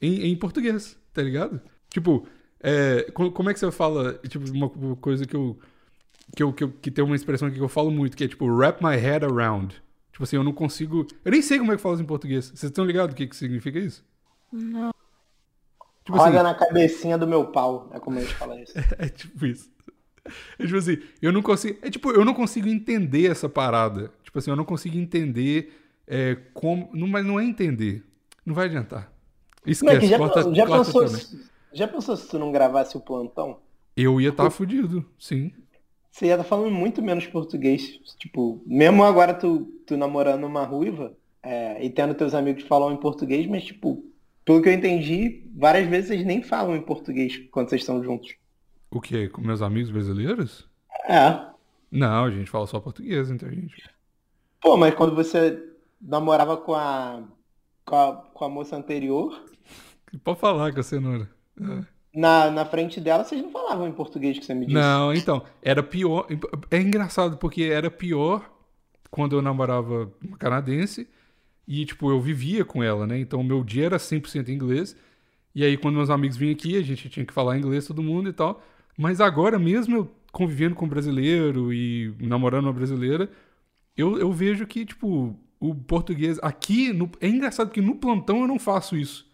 em, em português, tá ligado? Tipo, é, como é que você fala, tipo, uma coisa que eu que, eu, que, eu, que tem uma expressão aqui que eu falo muito, que é tipo, wrap my head around. Tipo assim, eu não consigo. Eu nem sei como é que fala isso em português. Vocês estão ligados o que, que significa isso? Não. Tipo Roda assim, na cabecinha do meu pau. É como a gente fala isso. (laughs) é tipo isso. É tipo assim, eu não consigo. É tipo, eu não consigo entender essa parada. Tipo assim, eu não consigo entender é, como. Não, mas não é entender. Não vai adiantar. Esquece, Moleque, já, corta, já corta pensou, se- já pensou se tu não gravasse o plantão? Eu ia estar fudido, sim. Você ia estar falando muito menos português. Tipo, mesmo agora tu, tu namorando uma ruiva é, e tendo teus amigos falam em português, mas tipo, pelo que eu entendi, várias vezes vocês nem falam em português quando vocês estão juntos. O quê? Com meus amigos brasileiros? É. Não, a gente fala só português entre a gente. Pô, mas quando você namorava com a, com a, com a moça anterior, Pode falar com a cenoura. É. na, na frente dela vocês não falavam em português que você me disse. Não, então, era pior. É engraçado, porque era pior quando eu namorava uma canadense e, tipo, eu vivia com ela, né? Então, o meu dia era 100% inglês. E aí, quando meus amigos vinham aqui, a gente tinha que falar inglês, todo mundo e tal. Mas agora, mesmo eu convivendo com um brasileiro e namorando uma brasileira, eu, eu vejo que, tipo, o português aqui. no- é engraçado porque no plantão eu não faço isso.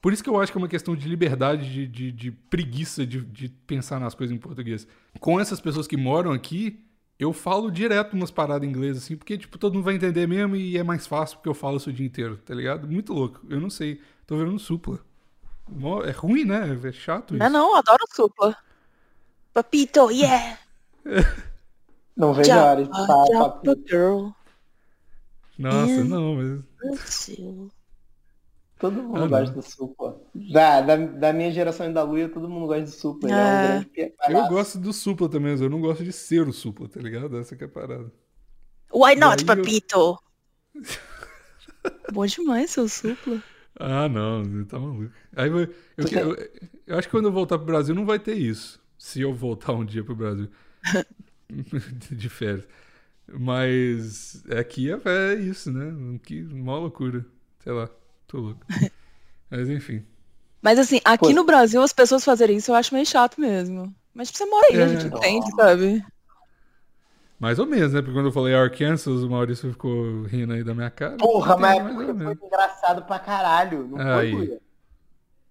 Por isso que eu acho que é uma questão de liberdade, de, de, de preguiça de, de pensar nas coisas em português. Com essas pessoas que moram aqui, eu falo direto umas paradas em inglês, assim, porque, tipo, todo mundo vai entender mesmo e é mais fácil porque eu falo isso o dia inteiro, tá ligado? Muito louco. Eu não sei. Tô vendo supla. É ruim, né? É chato isso. Não, não, adoro supla. Papito, yeah! (laughs) Não vejo a hora de papo. girl. Nossa, É. não, mas. Todo mundo Ah, gosta do Supla. Da, da, da minha geração e da Luia, todo mundo gosta de Supla. Ele é um É. grande pi- Eu gosto do supla também, mas eu não gosto de ser o supla, tá ligado? Essa que é a parada. Why not, aí eu- papito? (laughs) Bom demais seu supla. Ah, não, você tá maluco. Aí eu, que- eu, eu acho que quando eu voltar pro Brasil não vai ter isso. Se eu voltar um dia pro Brasil. (laughs) (laughs) De férias. Mas aqui é, é isso, né? Que mó loucura. Sei lá, tô louco. (laughs) Mas enfim. Mas assim, aqui Pô. no Brasil as pessoas fazerem isso eu acho meio chato mesmo. Mas tipo, você mora aí, a É. gente entende, sabe? Mais ou menos, né? Porque quando eu falei Arkansas, o Maurício ficou rindo aí da minha cara. Porra, mas é porque foi engraçado pra caralho. Não Aí. foi?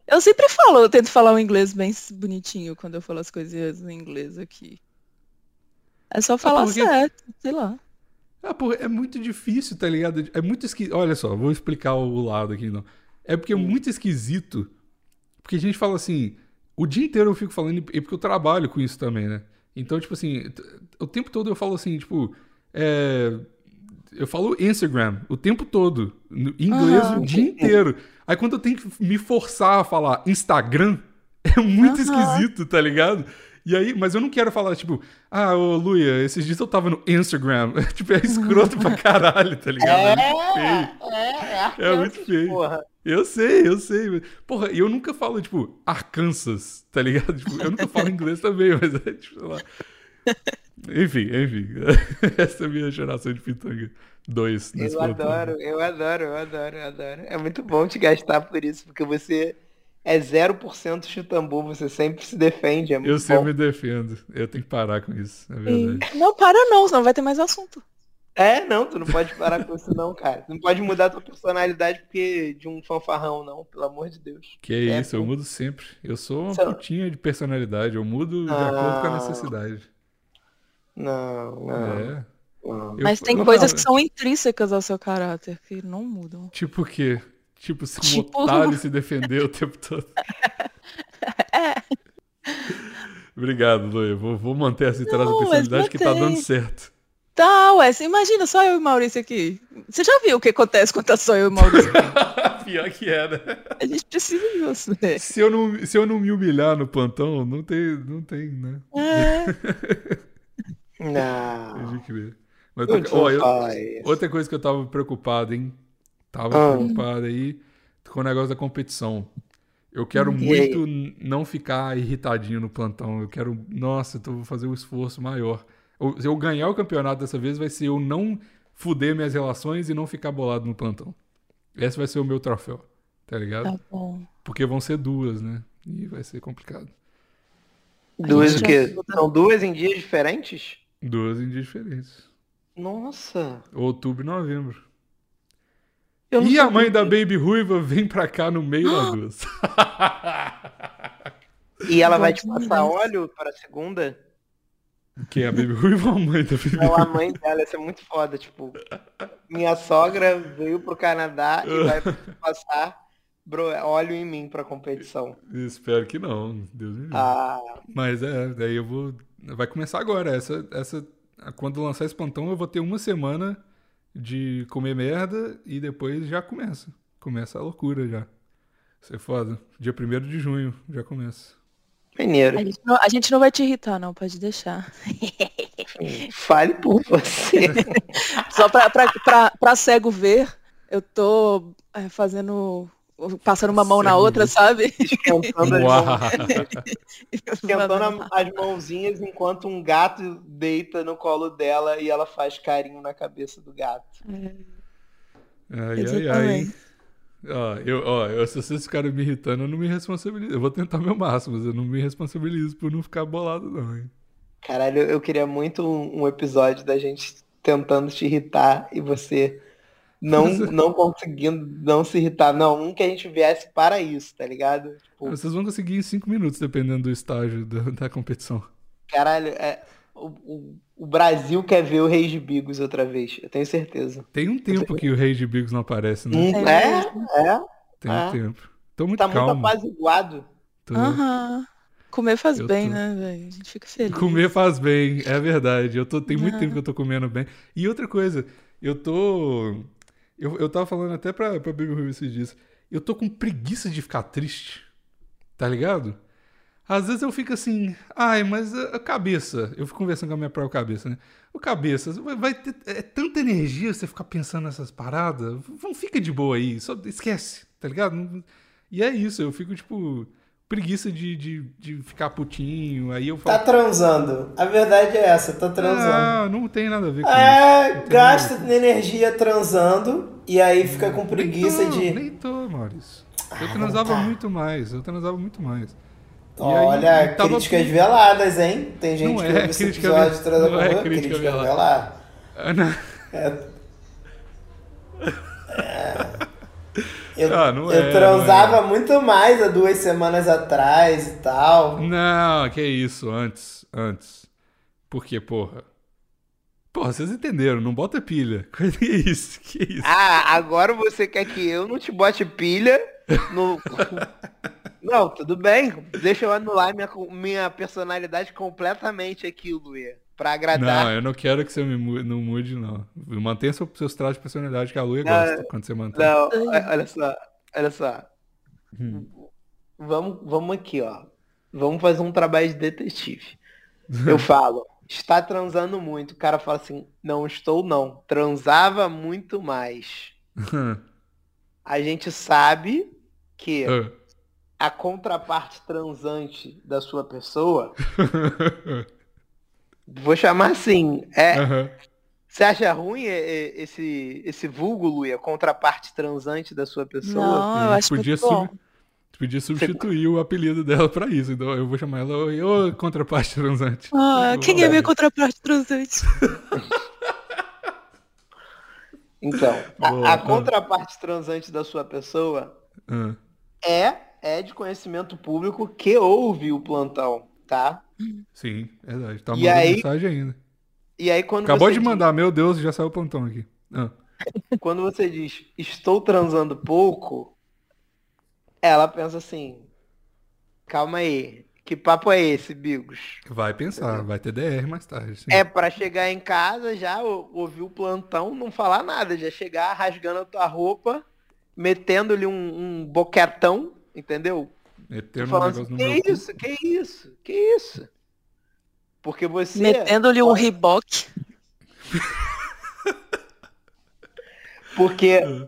Eu sempre falo, eu tento falar o inglês bem bonitinho quando eu falo as coisinhas em inglês aqui. É só falar porque- certo, sei lá. Ah, pô, é muito difícil, tá ligado? É muito esquisito. Olha só, vou explicar o lado aqui, não. É porque é muito esquisito. Porque a gente fala assim, o dia inteiro eu fico falando, e porque eu trabalho com isso também, né? Então, tipo assim, o tempo todo eu falo assim, tipo, é, eu falo Instagram o tempo todo, em inglês Aham. o dia inteiro. Aí quando eu tenho que me forçar a falar Instagram, (laughs) é muito Aham. esquisito, tá ligado? E aí, mas eu não quero falar, tipo, ah, ô Luia, esses dias eu tava no Instagram. (laughs) tipo, é escroto pra caralho, tá ligado? É muito feio. É, é, é É muito feio. porra. Eu sei, eu sei. Porra, e eu nunca falo, tipo, Arkansas, tá ligado? (laughs) Tipo, eu nunca falo inglês também, mas é, (laughs) tipo, sei lá. Enfim, enfim. Essa é a minha geração de pitanga. Dois nesse Eu plantão. adoro, eu adoro, eu adoro, eu adoro. É muito bom te gastar por isso, porque você é 0% chutambu, você sempre se defende. É muito Eu bom. sempre me defendo. Eu tenho que parar com isso, é verdade. Não, para não, senão vai ter mais assunto. É, não, tu não pode parar com isso não, cara. Tu não pode mudar tua personalidade porque de um fanfarrão, não, pelo amor de Deus. Que é É, isso, eu pô. mudo sempre. Eu sou uma putinha de personalidade, eu mudo de acordo com a Ah. necessidade. Não, não. É. não. Eu- Mas tem eu- coisas que são intrínsecas ao seu caráter, que não mudam. Tipo o quê? Tipo, se um Tipo- otário se defender o tempo todo. (laughs) Obrigado, Luia. Vou, vou manter essa traço Não, de mas personalidade que tá dando certo. Tá, ué, você imagina só eu e o Maurício aqui. Você já viu o que acontece quando tá só eu e o Maurício? (laughs) Pior que era. A gente precisa você. Se eu, não, se eu não me humilhar no plantão, não tem, não tem, né? É. Não. Tem que ver. Mas, ó, eu- outra coisa que eu tava preocupado, hein? Tava Ah. preocupado aí com o negócio da competição. Eu quero E muito não ficar irritadinho no plantão. Eu quero, nossa, eu vou fazer um esforço maior. Eu- se eu ganhar o campeonato dessa vez, vai ser eu não fuder minhas relações e não ficar bolado no plantão. Esse vai ser o meu troféu, tá ligado? Tá bom. Porque vão ser duas, né? E vai ser complicado. Duas o quê? já. São duas em dias diferentes? Duas em dias diferentes. Nossa. Outubro e novembro. E a mãe da que- Baby Ruiva vem pra cá no meio das (gasps) duas. E ela vai te passar óleo para a segunda? Quem é a Baby Ruiva ou a mãe da Baby Não, a mãe dela, isso é muito foda, tipo. Minha sogra veio pro Canadá e vai (laughs) passar bro, óleo em mim pra competição. Espero que não. Deus me livre. Ah, Mas é, daí eu vou. Vai começar agora. Essa, essa, quando lançar esse plantão, eu vou ter uma semana de comer merda e depois já começa. Começa a loucura já. Isso é foda. Dia 1 de junho já começa. maneiro. A gente, não, a gente não vai te irritar, não, pode deixar. (laughs) Fale por você. (laughs) Só pra, pra, pra, pra cego ver, eu tô é, fazendo. Passando uma mão na Cego outra, sabe? (laughs) Esquentando as, mãos, (laughs) esquentando as mãozinhas enquanto um gato deita no colo dela e ela faz carinho na cabeça do gato. Ai, ai, ai. Exatamente. Ó, eu, ó, eu, se vocês ficarem me irritando, eu não me responsabilizo. Eu vou tentar meu máximo, mas eu não me responsabilizo por não ficar bolado, não, hein? Caralho, eu queria muito um, um episódio da gente tentando te irritar e você não, não conseguindo não se irritar. Não, um que a gente viesse para isso, tá ligado? Tipo, Vocês vão conseguir em 5 minutos, dependendo do estágio da, da competição. caralho, é, o, o, o Brasil quer ver o Reis de Bigos outra vez, eu tenho certeza. Tem um tempo que o Rei de Bigos não aparece, né? Hum, É é, mesmo? é, Tem um tempo. Tô muito tá muito calmo. apaziguado. Tô- Aham. Comer faz Eu bem, tô- né, velho? A gente fica feliz. Comer faz bem, é verdade. Eu tô, tem muito Aham. tempo que eu tô comendo bem. E outra coisa, eu tô. Eu, eu tava falando até pra, pra Baby Ruby esses dias. Eu tô com preguiça de ficar triste. Tá ligado? Às vezes eu fico assim, ai, mas a, cabeça. Eu fico conversando com a minha própria cabeça, né? O cabeça, vai, ter é tanta energia você ficar pensando nessas paradas. Não fica de boa aí, só esquece, tá ligado? E é isso, eu fico, tipo, preguiça de, de, de ficar putinho. Aí eu falo. Tá transando. A verdade é essa, tá transando. Ah, não tem nada a ver com isso. É, Não tem gasta energia transando e aí fica com com- preguiça nem tô, de. Nem tô, Maurício. Eu Ah, transava tá. muito mais, eu transava muito mais. Aí, Olha, eu tava- críticas veladas, hein? Tem gente Não que é ouve esse episódio de Transa não é com crítica crítica velada. velada. Ah, não. É. (laughs) Eu, Ah, não eu é, transava não muito mais há duas semanas atrás e tal. Não, que isso, antes, antes. Porque, porra. Porra, vocês entenderam, não bota pilha. (laughs) Que isso, que isso. Ah, agora você quer que eu não te bote pilha no. Não, tudo bem. Deixa eu anular minha, minha personalidade completamente aqui, Luia. Pra agradar. Não, eu não quero que você me mu- não mude, não. Mantenha seu- seus traços de personalidade que a Luia Não, gosta quando você mantém. Não, o- olha só, olha só. Hum. Vamos, vamos aqui, ó. Vamos fazer um trabalho de detetive. Eu (laughs) falo, está transando muito. O cara fala assim, não estou não. Transava muito mais. A gente sabe que Ah. a contraparte transante da sua pessoa, (laughs) vou chamar assim, é, Aham. você acha ruim esse, esse vulgo, Luia, contraparte transante da sua pessoa? Não, eu A acho podia, muito bom. sub- podia substituir o apelido dela pra isso. Então eu vou chamar ela Oi, ô contraparte transante. Ah, quem é minha contraparte transante? (laughs) Então, a- Boa, a, ah. contraparte transante da sua pessoa Ah. é, é de conhecimento público que ouve o plantão, tá? Sim, verdade. Tá E mandando aí- mensagem ainda. E aí quando Acabou de diz- mandar, meu Deus, já saiu o plantão aqui. Ah. quando você diz estou transando pouco, ela pensa assim, calma aí, que papo é esse, Bigos? Vai pensar, vai ter DR mais tarde. sim. É pra chegar em casa já ou- ouvir o plantão, não falar nada, já chegar rasgando a tua roupa, metendo-lhe um, um boquetão, entendeu? Metendo um falando negócio assim, no que meu cu. isso, que isso, que isso? Porque você, Metendo-lhe um riboque. (laughs) porque Ah.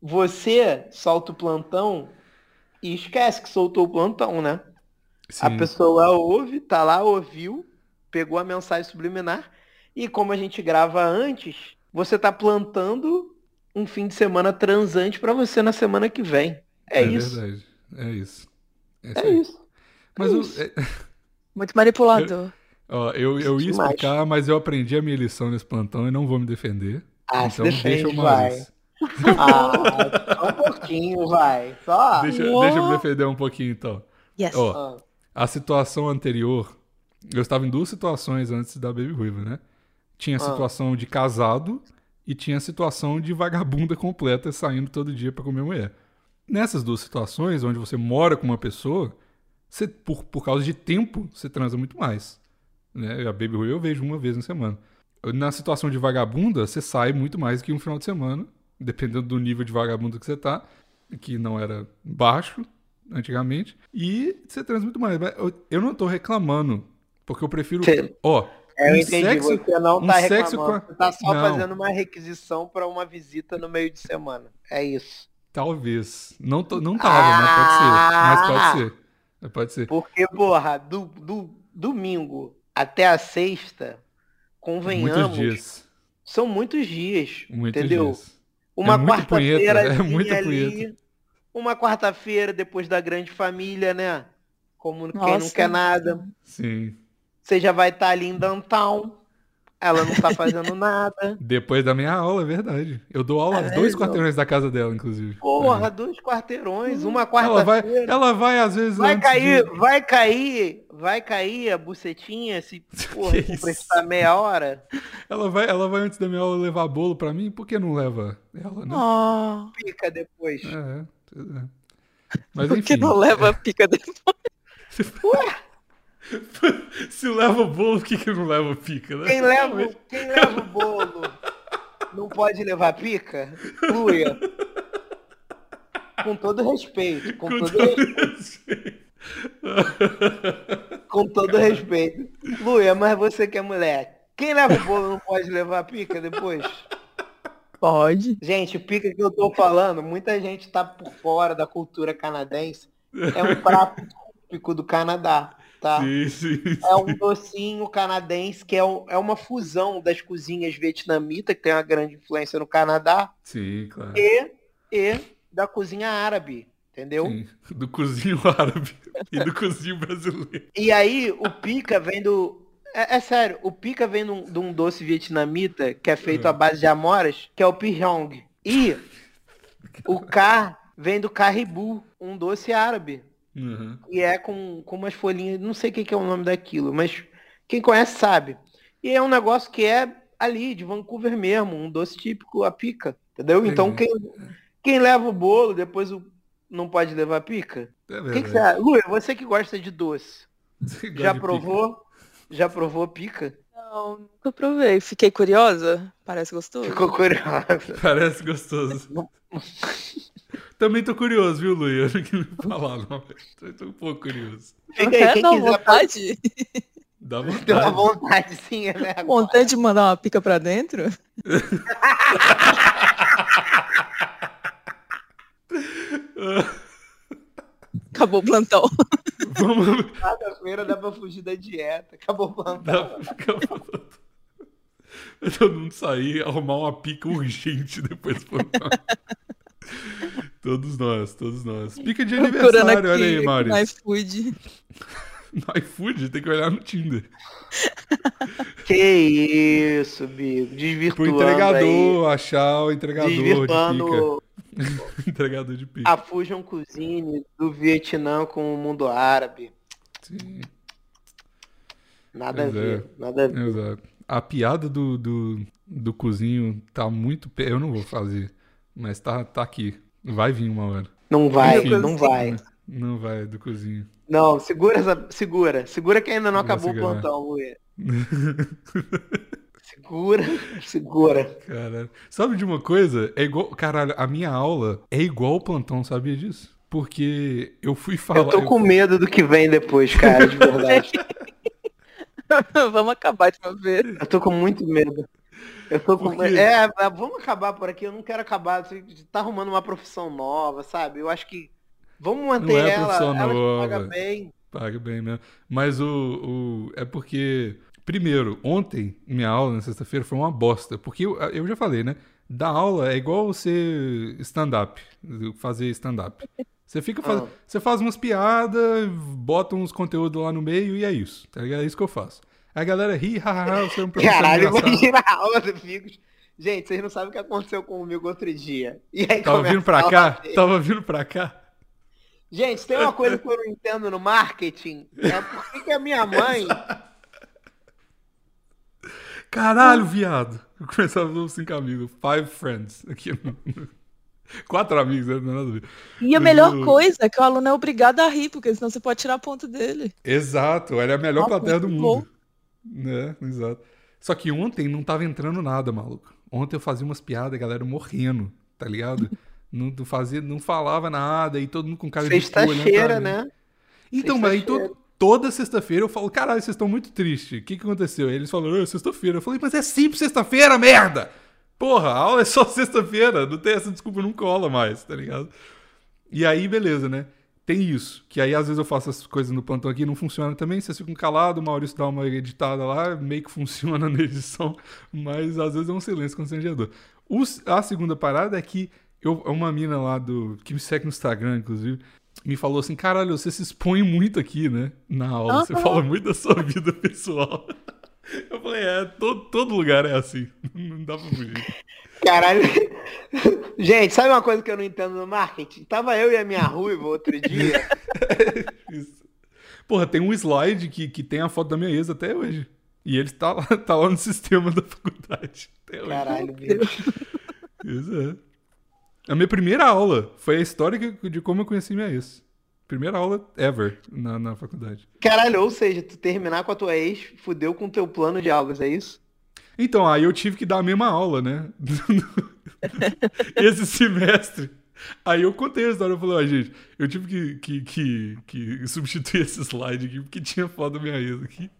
você solta o plantão e esquece que soltou o plantão, né? A Sim. pessoa ouve, tá lá, ouviu, pegou a mensagem subliminar e como a gente grava antes, você tá plantando um fim de semana transante pra você na semana que vem. É, isso. verdade. É isso. É isso É isso. Mas É o- isso. é- Muito manipulador. (laughs) Ó, eu, eu ia Demais. explicar, mas eu aprendi a minha lição nesse plantão e não vou me defender. Ah, então deixa defende, o vai. Maurício. Ah, só um pouquinho, vai. Só. (laughs) Deixa, Uou. deixa eu me defender um pouquinho então. Yes. Ó, Ah, a situação anterior, eu estava em duas situações antes da Baby Ruiva, né? Tinha a Ah. situação de casado e tinha a situação de vagabunda (laughs) completa saindo todo dia pra comer mulher. Nessas duas situações, onde você mora com uma pessoa, você, por, por causa de tempo, você transa muito mais. Né? A Baby Ruiva eu vejo uma vez na semana. Na situação de vagabunda, você sai muito mais que um final de semana, dependendo do nível de vagabunda que você tá, que não era baixo antigamente, e você transa muito mais. Eu, não tô reclamando, porque eu prefiro. Ó, É, eu um entendi. sexo- você não um tá sexo reclamando. com a- Você tá só Não. fazendo uma requisição pra uma visita no meio de semana. É isso. Talvez. Não, tô, não tava, mas pode ser. Mas pode ser. Mas pode ser. Porque, porra, do, do domingo até a sexta, convenhamos, Muitos dias. são muitos dias, Muitos entendeu? dias. Uma É quarta-feira (laughs) é muita ali, punheta. uma quarta-feira depois da grande família, né? Como quem não Nossa. quer nada. Sim. Você já vai estar ali em downtown. Ela não tá fazendo nada. (laughs) Depois da minha aula, é verdade. Eu dou aula É dois mesmo? quarteirões da casa dela, inclusive. Porra, dois quarteirões, uma Ela vai, quarta-feira. ela vai às vezes. Vai cair, de- vai cair, vai cair a bucetinha se (laughs) porra, se prestar meia hora. Ela vai, ela vai antes da minha aula levar bolo pra mim. Por que não leva ela, né? Oh, Fica depois. É, é. Mas por que não leva pica depois? (laughs) (laughs) Se leva o bolo, por que, que não leva pica, né? Quem leva, o- quem leva o bolo não pode levar pica? Luia. Com todo respeito, com, Com todo, todo respeito, com todo respeito. Luia, mas você que é mulher, quem leva o bolo não pode levar pica depois? Pode. Gente, o pica que eu tô falando, muita gente tá por fora da cultura canadense. É um prato típico do Canadá, tá? Sim, sim, É um docinho canadense que é, um- é uma fusão das cozinhas vietnamita, que tem uma grande influência no Canadá, sim, claro. e, e da cozinha árabe, entendeu? Sim. Do cozinho (laughs) árabe e do cozinho brasileiro. E aí o pica vem do. É, é sério, o pica vem de um, de um doce vietnamita que é feito à base de amoras, que é o pihong. E (laughs) o cá vem do carribu, um doce árabe. Uhum. E é com, com umas folhinhas, não sei o que, que é o nome daquilo, mas quem conhece sabe. E é um negócio que é ali, de Vancouver mesmo, um doce típico, a pica. Entendeu? Então quem, quem leva o bolo, depois o, não pode levar pica? É O que, que você acha? Luia, você que gosta de doce, (laughs) Você já de provou? Já provou pica? Não, nunca provei. Fiquei curiosa? Parece gostoso. Ficou curiosa. pica? (laughs) Parece gostoso. (laughs) Também tô curioso, viu, Luia? Eu não queria (laughs) falar, não. Tô, tô um pouco curioso. Fica aí, É, quem não, quiser vontade? Dá ter uma vontade. vontade sim, né? agora. Vontade de mandar uma pica pra dentro? (laughs) Acabou o plantão. Vamos. Quarta-feira dá pra fugir da dieta. Acabou o plantão. Dá pra ficar falando. Todo mundo sair, arrumar uma pica urgente depois do plantão. Todos nós, todos nós. Pica de aniversário, aqui, olha aí, Maurício. no iFood. (laughs) No iFood, tem que olhar no Tinder. (laughs) Que isso, Bigo. Pro Desvirtuando aí. entregador, achar o entregador de Desvirtuando pica. (laughs) entregador de pica. a Fusion Cuisine do Vietnã com o mundo árabe. Sim, Nada Pois a é. ver. Nada a ver. exato. A piada do, do, do cozinho tá muito. pe- Eu não vou fazer, mas tá, tá aqui. Vai vir uma hora. Não vai, Enfim. não vai. Não vai, do cozinho. Não, segura essa. Segura. Segura que ainda não acabou o plantão, Luê. (laughs) Segura, segura. Caralho. Sabe de uma coisa? É igual. Caralho, a minha aula é igual o plantão, sabia disso? Porque eu fui falar. Eu tô com medo do que vem depois, cara, de verdade. (laughs) Vamos acabar de uma vez. Eu tô com muito medo. Eu tô com quê? É, vamos acabar por aqui. Eu não quero acabar. Você tá arrumando uma profissão nova, sabe? Eu acho que. Vamos manter Não é ela. profissão ela que paga nova. bem. Paga bem mesmo. Mas o, o. É porque. Primeiro, ontem, minha aula na sexta-feira foi uma bosta. Porque eu, eu já falei, né? Dar aula é igual ser stand-up. Fazer stand-up. Você fica faz... Ah. Você faz umas piadas, bota uns conteúdos lá no meio e é isso. Tá ligado? É isso que eu faço. Aí a galera ri, hahaha, você é um professor Caralho, engraçado. imagina a aula do Ficos. Gente, vocês não sabem o que aconteceu comigo outro dia. E aí Tava começa vindo pra aula cá? dele. Tava vindo pra cá? Gente, tem uma coisa que eu não entendo no marketing. É por que a minha mãe. Caralho, viado. Eu começava com cinco amigos. Five friends. Aqui no- Quatro amigos, né? Não é nada a ver. E a melhor o- coisa é que o aluno é obrigado a rir, porque senão você pode tirar ponto dele. Exato, era a melhor Nossa, plateia do mundo. Né, exato. Só que ontem não tava entrando nada, maluco. Ontem eu fazia umas piadas, a galera morrendo, tá ligado? (laughs) não, não fazia, não falava nada e todo mundo com cara de olhando pra Sexta-feira, né? Então, mas aí to- toda sexta-feira eu falo, caralho, vocês estão muito tristes. O que, que aconteceu? Aí eles falaram, é sexta-feira. Eu falei, mas é sempre sexta-feira, merda! Porra, a aula é só (laughs) sexta-feira. Não tem essa desculpa, não cola mais, tá ligado? E aí, beleza, né? Tem isso. Que aí, às vezes, eu faço as coisas no plantão aqui e não funciona também. Vocês ficam calados, o Maurício dá uma editada lá, meio que funciona (laughs) na edição, mas às vezes é um silêncio constrangedor. Os- a segunda parada é que eu, uma mina lá do. que me segue no Instagram, inclusive, me falou assim: caralho, você se expõe muito aqui, né? Na aula. Você Aham. fala muito da sua (laughs) vida pessoal. Eu falei, é, todo, todo lugar é assim. (laughs) Não dá pra fugir. Caralho. (laughs) Gente, sabe uma coisa que eu não entendo no marketing? Tava eu e a minha ruiva outro dia. (laughs) Isso. Porra, tem um slide que, que tem a foto da minha ex até hoje. E ele tá lá, tá lá no sistema da faculdade. Até hoje. Caralho, bicho. Isso é. A minha primeira aula foi a história de como eu conheci minha ex. Primeira aula ever na, na faculdade. Caralho, ou seja, tu terminar com a tua ex, fudeu com o teu plano de aulas, é isso? Então, aí eu tive que dar a mesma aula, né? (laughs) Esse semestre. Aí eu contei a história, eu falei, ó, gente, eu tive que, que, que, que substituir esse slide aqui, porque tinha foto da minha ex aqui.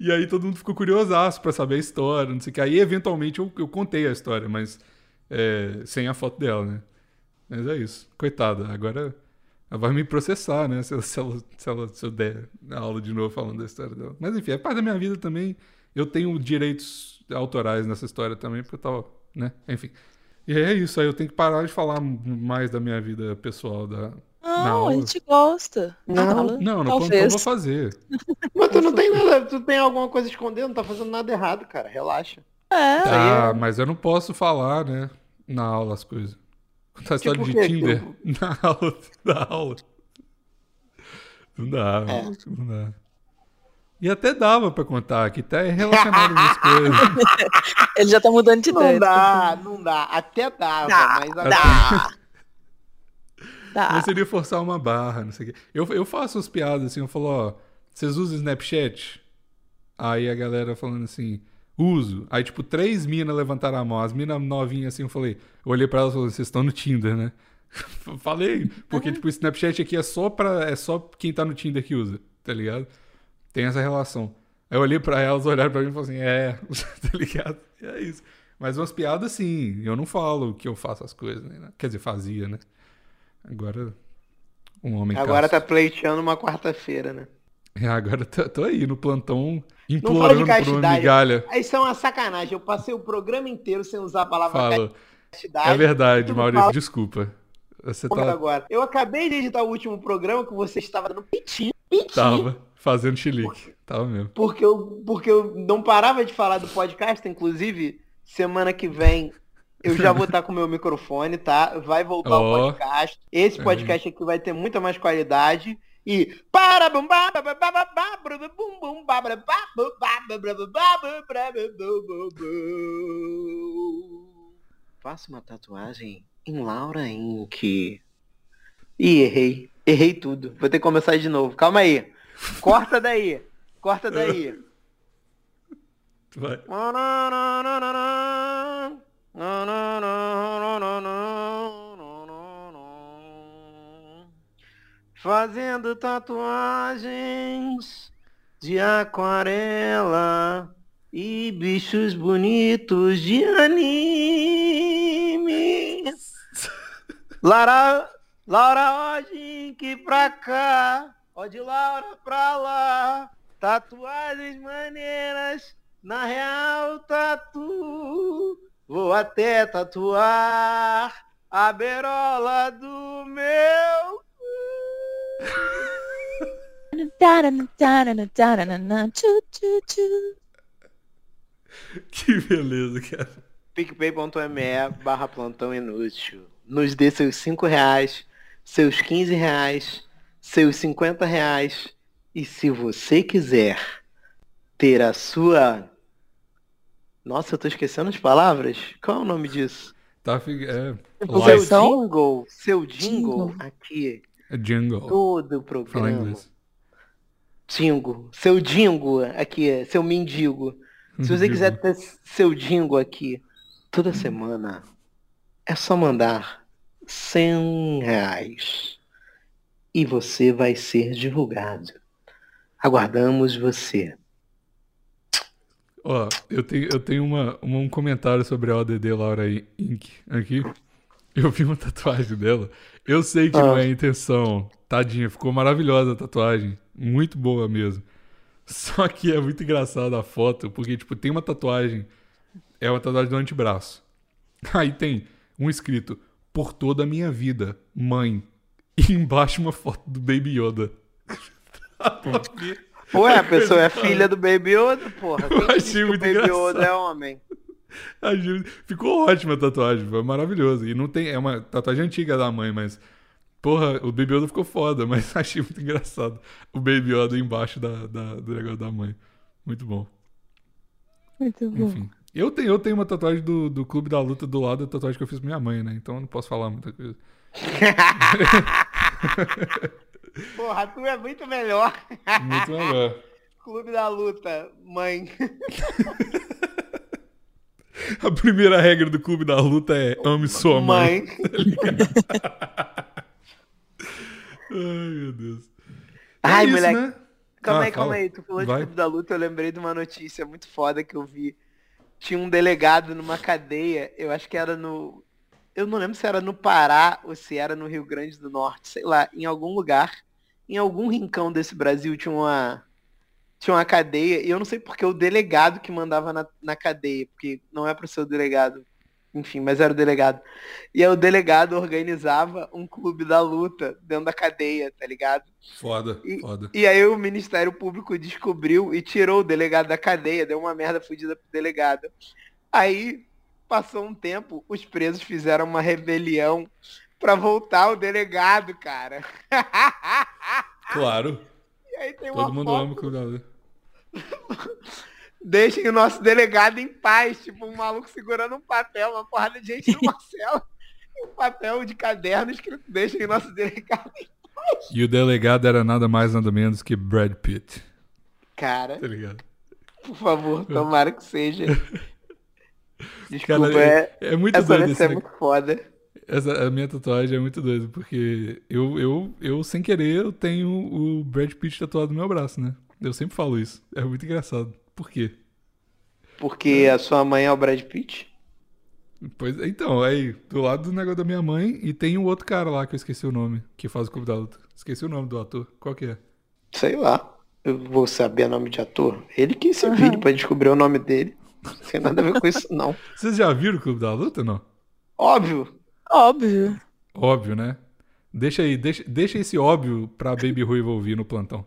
E aí todo mundo ficou curiosaço pra saber a história, não sei o que. Aí, eventualmente, eu, eu contei a história, mas é, sem a foto dela, né? Mas é isso. Coitada, agora ela vai me processar, né? Se, se, ela, se, ela- se eu der a aula de novo falando da história dela. Mas enfim, é parte da minha vida também. Eu tenho direitos autorais nessa história também, porque eu tava, né? Enfim. E é isso, aí eu tenho que parar de falar mais da minha vida pessoal da. Na Não, a gente gosta. Não. Na aula, Não, eu talvez. vou fazer. (laughs) Mas tu não tem nada, tu tem alguma coisa escondendo, não tá fazendo nada errado, cara. Relaxa. É, Ah, é- mas eu não posso falar, né? Na aula as coisas. Contar a história Tipo de o quê? Tinder (laughs) na aula. Na aula. Não dá, É. não dá. E até dava pra contar, que tá relacionado às coisas. (laughs) ele já tá mudando de ideia. Não dá, não dá. Até dava, Dá, mas agora... Dá. Dá. Mas seria forçar uma barra, não sei o quê. Eu, eu faço as piadas assim, eu falo, ó, vocês usam Snapchat? Aí a galera falando assim, uso. Aí, tipo, três minas levantaram a mão. As minas novinhas assim, eu falei, eu olhei pra elas e falei, vocês estão no Tinder, né? (laughs) falei, porque, tipo, o Snapchat aqui é só pra. É só quem tá no Tinder que usa, tá ligado? Tem essa relação. Aí eu olhei pra elas, olharam pra mim e falaram assim, é, (laughs) tá ligado? E é isso. Mas umas piadas, sim. Eu não falo que eu faço as coisas, né? Quer dizer, fazia, né? Agora, um homem Agora tá casto. pleiteando uma quarta-feira, né? É, agora tô, tô aí no plantão fala de implorando por uma migalha. Isso é uma sacanagem. Eu passei o programa inteiro sem usar a palavra Fala. castidade. É verdade, Maurício, fala desculpa. Você tá, agora. Eu acabei de editar o último programa que você estava dando pitinho, pitinho, tava fazendo chilique. Tava mesmo. porque eu, porque eu não parava de falar do podcast, inclusive, semana que vem eu já vou estar com o meu microfone, tá? Vai voltar Ó. o podcast. Esse podcast aqui vai ter muita mais qualidade. E para bum bum. Faça uma tatuagem em Laura Inc. Ih, errei. Errei tudo. Vou ter que começar de novo. Calma aí. Corta daí. Corta daí. (laughs) Vai. Fazendo tatuagens de aquarela e bichos bonitos de anime. Lara, Laura, hoje que pra cá, ó de Laura pra lá, tatuagens maneiras, na real tatu, vou até tatuar a berola do meu. (laughs) Que beleza, cara. picpay.me barra plantão inútil. Nos dê seus 5 reais, seus 15 reais, seus 50 reais. E se você quiser ter a sua... Nossa, eu tô esquecendo as palavras. Qual é o nome disso? Tá, é, Seu jingle, seu jingle, Jingle. aqui, É jingle. todo o Fala programa. inglês. Dingo, seu dingo aqui, seu mendigo. Se você quiser ter seu dingo aqui toda semana, é só mandar 100 reais. E você vai ser divulgado. Aguardamos você. Ó, eu tenho, eu tenho uma, uma- um comentário sobre a ODD Laura Inc. aqui. Eu vi uma (laughs) tatuagem dela. Eu sei que não Ah. é a intenção. Tadinha, ficou maravilhosa a tatuagem. Muito boa mesmo. Só que é muito engraçada a foto, porque, tipo, tem uma tatuagem. É uma tatuagem do antebraço. (laughs) Aí tem um escrito: Por toda a minha vida, mãe. E embaixo uma foto do Baby Yoda. Ué, a pessoa é filha do Baby Yoda, porra. Quem Eu achei que o muito Baby engraçado. Yoda é homem? A Ju- Ficou ótima a tatuagem, foi maravilhoso. E não tem. É uma tatuagem antiga da mãe, mas. Porra, o Baby Yoda ficou foda, mas (laughs) achei muito engraçado. O Baby Yoda embaixo da, da- do negócio da mãe. Muito bom. Muito bom. Enfim. Eu tenho, eu tenho uma tatuagem do, do Clube da Luta do lado da tatuagem que eu fiz pra minha mãe, né? Então eu não posso falar muita coisa. (laughs) Porra, tu é muito melhor. Muito melhor. Clube da Luta, mãe. (laughs) A primeira regra do Clube da Luta é ame sua mãe. Mãe. (laughs) Ai, meu Deus. Ai, é isso, moleque. né? Calma Ah, aí, calma fala. aí. Tu falou Vai. de Clube da Luta, eu lembrei de uma notícia muito foda que eu vi. Tinha um delegado numa cadeia, eu acho que era no. Eu não lembro se era no Pará ou se era no Rio Grande do Norte, sei lá, em algum lugar, em algum rincão desse Brasil tinha uma. Tinha uma cadeia, e eu não sei porque o delegado que mandava na, na cadeia, porque não é para ser o delegado, enfim, mas era o delegado. E aí o delegado organizava um clube da luta dentro da cadeia, tá ligado? Foda, E- foda. E aí o Ministério Público descobriu e tirou o delegado da cadeia, deu uma merda fodida pro delegado. Aí, passou um tempo, os presos fizeram uma rebelião pra voltar o delegado, cara. (laughs) Claro. E aí tem uma Todo mundo foto, ama o Luta. (laughs) deixem o nosso delegado em paz, tipo um maluco segurando um papel, uma porrada de gente numa (laughs) cela, um papel de caderno escrito deixem o nosso delegado em E o delegado era nada mais, nada menos que Brad Pitt. Cara, Tá ligado? por favor, tomara que seja. Desculpa, Cara, é, é, é muito essa doido esse é muito foda. Essa, a minha tatuagem é muito doida, porque eu, eu, eu, sem querer, eu tenho o Brad Pitt tatuado no meu braço, né? Eu sempre falo isso. É muito engraçado. Por quê? Porque a sua mãe é o Brad Pitt? Pois, então, aí, do lado do negócio da minha mãe, e tem um outro cara lá que eu esqueci o nome, que faz o Clube da Luta. Esqueci o nome do ator. Qual que é? Sei lá. Eu vou saber nome de ator. Ele que se vire pra descobrir o nome dele. Não tem nada a ver com isso, não. Vocês já viram o Clube da Luta, não? Óbvio. Óbvio. Óbvio, né? Deixa aí, deixa, deixa esse óbvio pra Baby Ruiva ouvir no plantão.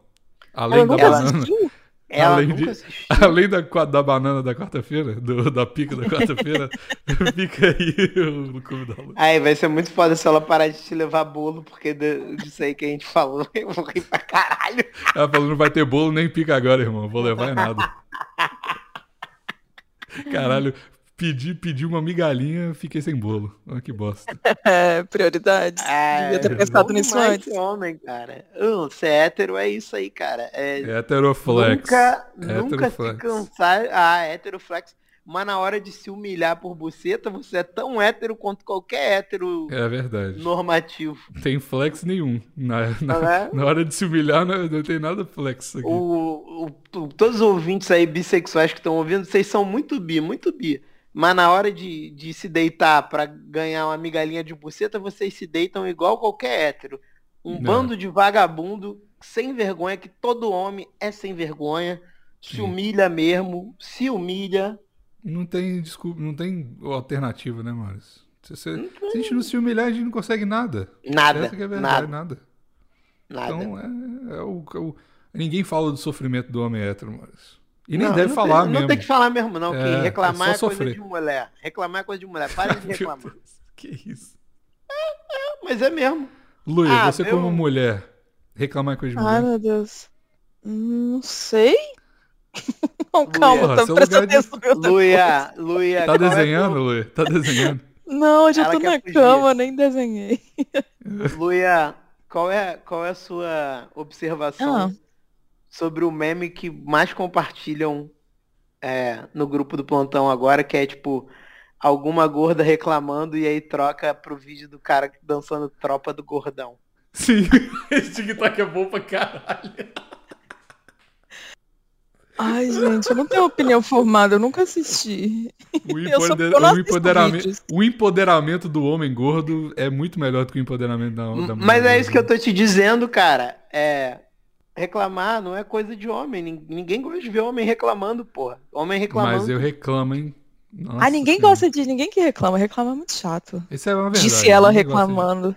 Além Ela da nunca banana. assistiu? Ela Além nunca de-. Além da, da banana da quarta-feira, da pica da quarta-feira, (laughs) fica aí o Clube da Luta. Aí vai ser muito foda se ela parar de te levar bolo, porque de- disso aí que a gente falou, (laughs) eu vou rir pra caralho. Ela falou, não vai ter bolo nem pica agora, irmão. Vou levar é nada. (laughs) (laughs) Caralho, pedi, pedi uma migalhinha, fiquei sem bolo. Olha que bosta. (laughs) É, prioridades. Devia ter pensado nisso antes. ser homem, cara. Uh, ser hétero é isso aí, cara. É, Heteroflex. Nunca, nunca se Heteroflex. cansar. Ah, heteroflex. Mas na hora de se humilhar por buceta, você é tão hétero quanto qualquer hétero É verdade. normativo. Tem flex nenhum. Na, na, Né? na hora de se humilhar, não, não tem nada flex aqui. O, o- todos os ouvintes aí bissexuais que estão ouvindo, vocês são muito bi, muito bi. Mas na hora de, de se deitar pra ganhar uma migalhinha de buceta, vocês se deitam igual qualquer hétero. Um Não. bando de vagabundo sem vergonha, que todo homem é sem vergonha, se Sim. humilha mesmo, se humilha. Não tem desculpa, não tem alternativa, né, Maurício? Se, Não se a gente não se humilhar, a gente não consegue nada. Nada, Essa que é verdade, nada. nada. Nada. Então é, é o, é o- Ninguém fala do sofrimento do homem hétero, Maurício. E nem Não, deve não falar tem, mesmo. Não tem que falar mesmo, não. É, que reclamar é é, coisa de mulher. Reclamar é coisa de mulher. Parem de (laughs) reclamar. Que isso. Mas é mesmo. Luia, Ah, você meu- como mulher, reclamar é coisa de Ai, mulher. meu Deus. Hum, Não sei. (laughs) Não, calma, Porra, tá lugar de- atenção. no meu Luia, Luia. Tá qual é desenhando, Luia? Tá desenhando? (laughs) Não, hoje eu Ela tô na fugir. cama, nem desenhei. (laughs) Luia, qual é, qual é a sua observação Ah. sobre o meme que mais compartilham é, no grupo do plantão agora, que é tipo alguma gorda reclamando e aí troca pro vídeo do cara dançando tropa do gordão. Sim, esse TikTok é bom pra caralho. Ai, gente, eu não tenho opinião formada, eu nunca assisti. O, (laughs) Eu só- empoder- eu o empoderamento, o empoderamento do homem gordo é muito melhor do que o empoderamento da, da mulher. Mas é isso que eu tô te dizendo, cara. É. Reclamar não é coisa de homem. Nin- Ninguém gosta de ver homem reclamando, porra. Homem reclamando. Mas eu reclamo, hein? Nossa ah, ninguém Senhora. gosta de. Ninguém que reclama. Reclama é muito chato. Isso é uma verdade. Disse ela reclamando.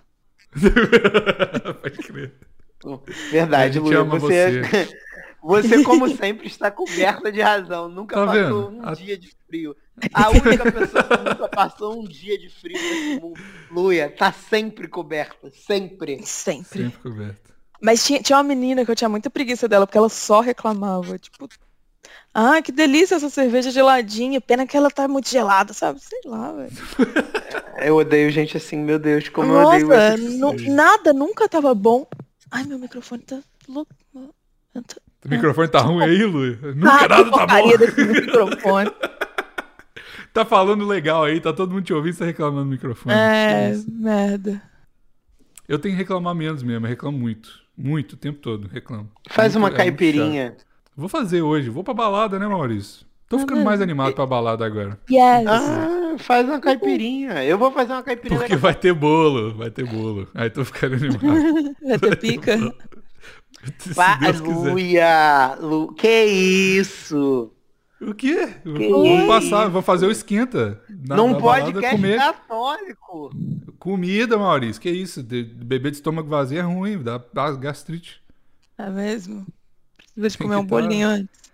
de- (laughs) Pode crer. Verdade, Luia. ama Você, (laughs) você, como (laughs) sempre, está coberta de razão. Nunca Tá passou vendo? um A- dia de frio. A única pessoa que nunca passou um dia de frio nesse mundo. Luia, tá sempre coberta. Sempre. Sempre. Sempre coberto. Mas tinha, tinha uma menina que eu tinha muita preguiça dela, porque ela só reclamava. Tipo, ah, que delícia essa cerveja geladinha. Pena que ela tá muito gelada, sabe? Sei lá, velho. (laughs) Eu odeio gente assim, meu Deus, como eu odeio Nossa, pessoa. nada nunca tava bom. Ai, meu microfone tá louco. O microfone tá ruim aí? Ah, Nunca que nada tá bom. desse microfone. (laughs) Tá falando legal aí, tá todo mundo te ouvindo, você tá reclamando no microfone. É, merda. Eu tenho que reclamar menos mesmo, eu reclamo muito. Muito, o tempo todo, reclamo. Faz Muito- uma é caipirinha. Vou fazer hoje, vou pra balada, né, Maurício? Tô ficando mais animado pra balada agora. Yes. Ah, faz uma caipirinha. Eu vou fazer uma caipirinha Porque vai ter bolo, vai ter bolo. Aí tô ficando (laughs) animado. Vai ter pica? Se Pa- (laughs) Deus quiser. Luia, Lu... Que isso? O quê? Que Vamos isso? passar, vou fazer o esquenta. Na- Não na pode balada, cast comer católico. comida, Maurício. Que isso? Beber de estômago vazio é ruim, dá, gastrite. É mesmo? Precisa de comer um tá- bolinho antes.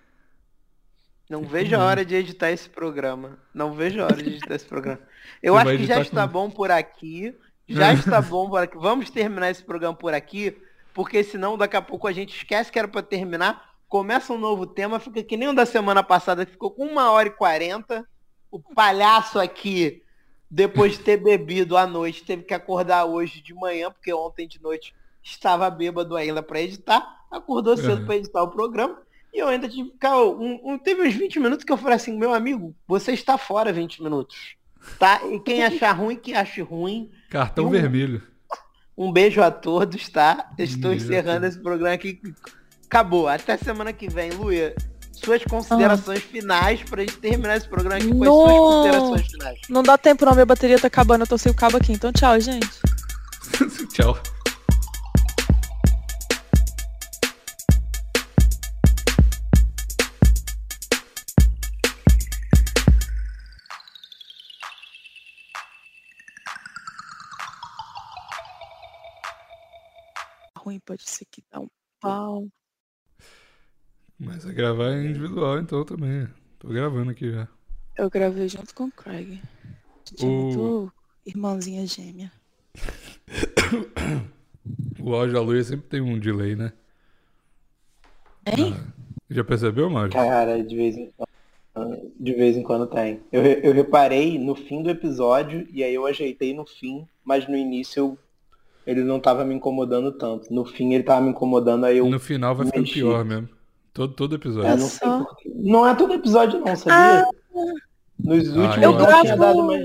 Não vejo a hora de editar esse programa. Não vejo a hora de editar esse programa. Eu Você acho que já está com- bom por aqui. Já está bom por aqui. Vamos terminar esse programa por aqui, porque senão daqui a pouco a gente esquece que era para terminar. Começa um novo tema, fica que nem o da semana passada, que ficou com uma hora e quarenta. O palhaço aqui, depois de ter bebido à noite, teve que acordar hoje de manhã, porque ontem de noite estava bêbado ainda para editar. Acordou cedo Uhum. para editar o programa. E eu ainda tive que ficar. Um, um- teve uns 20 minutos que eu falei assim, meu amigo, você está fora 20 minutos. Tá? E quem achar ruim, que ache ruim. Cartão um- vermelho. Um beijo a todos, tá? Estou beijo encerrando esse programa aqui. Acabou. Até semana que vem, Luia. Suas considerações finais pra gente terminar esse programa aqui com as suas Não. considerações finais. Não dá tempo não, minha bateria tá acabando, eu tô sem o cabo aqui. Então tchau, gente. (laughs) Tchau. Ruim pode ser que dá um pau. Mas é gravar em individual então também. Tô gravando aqui já. Eu gravei junto com o Craig. A gente é O- muito irmãzinha gêmea. (coughs) O áudio da Luia sempre tem um delay, né? Hein? Ah, já percebeu, Mário? Cara, de vez em quando, de vez em quando tem. Eu, eu reparei no fim do episódio e aí eu ajeitei no fim, mas no início eu, ele não tava me incomodando tanto. No fim ele tava me incomodando, aí eu No final vai ficando pior mesmo. Todo, todo episódio. É, não Só. Não é todo episódio não, sabia? Nos Ah, últimos eu eu tinha gravo- dado mais.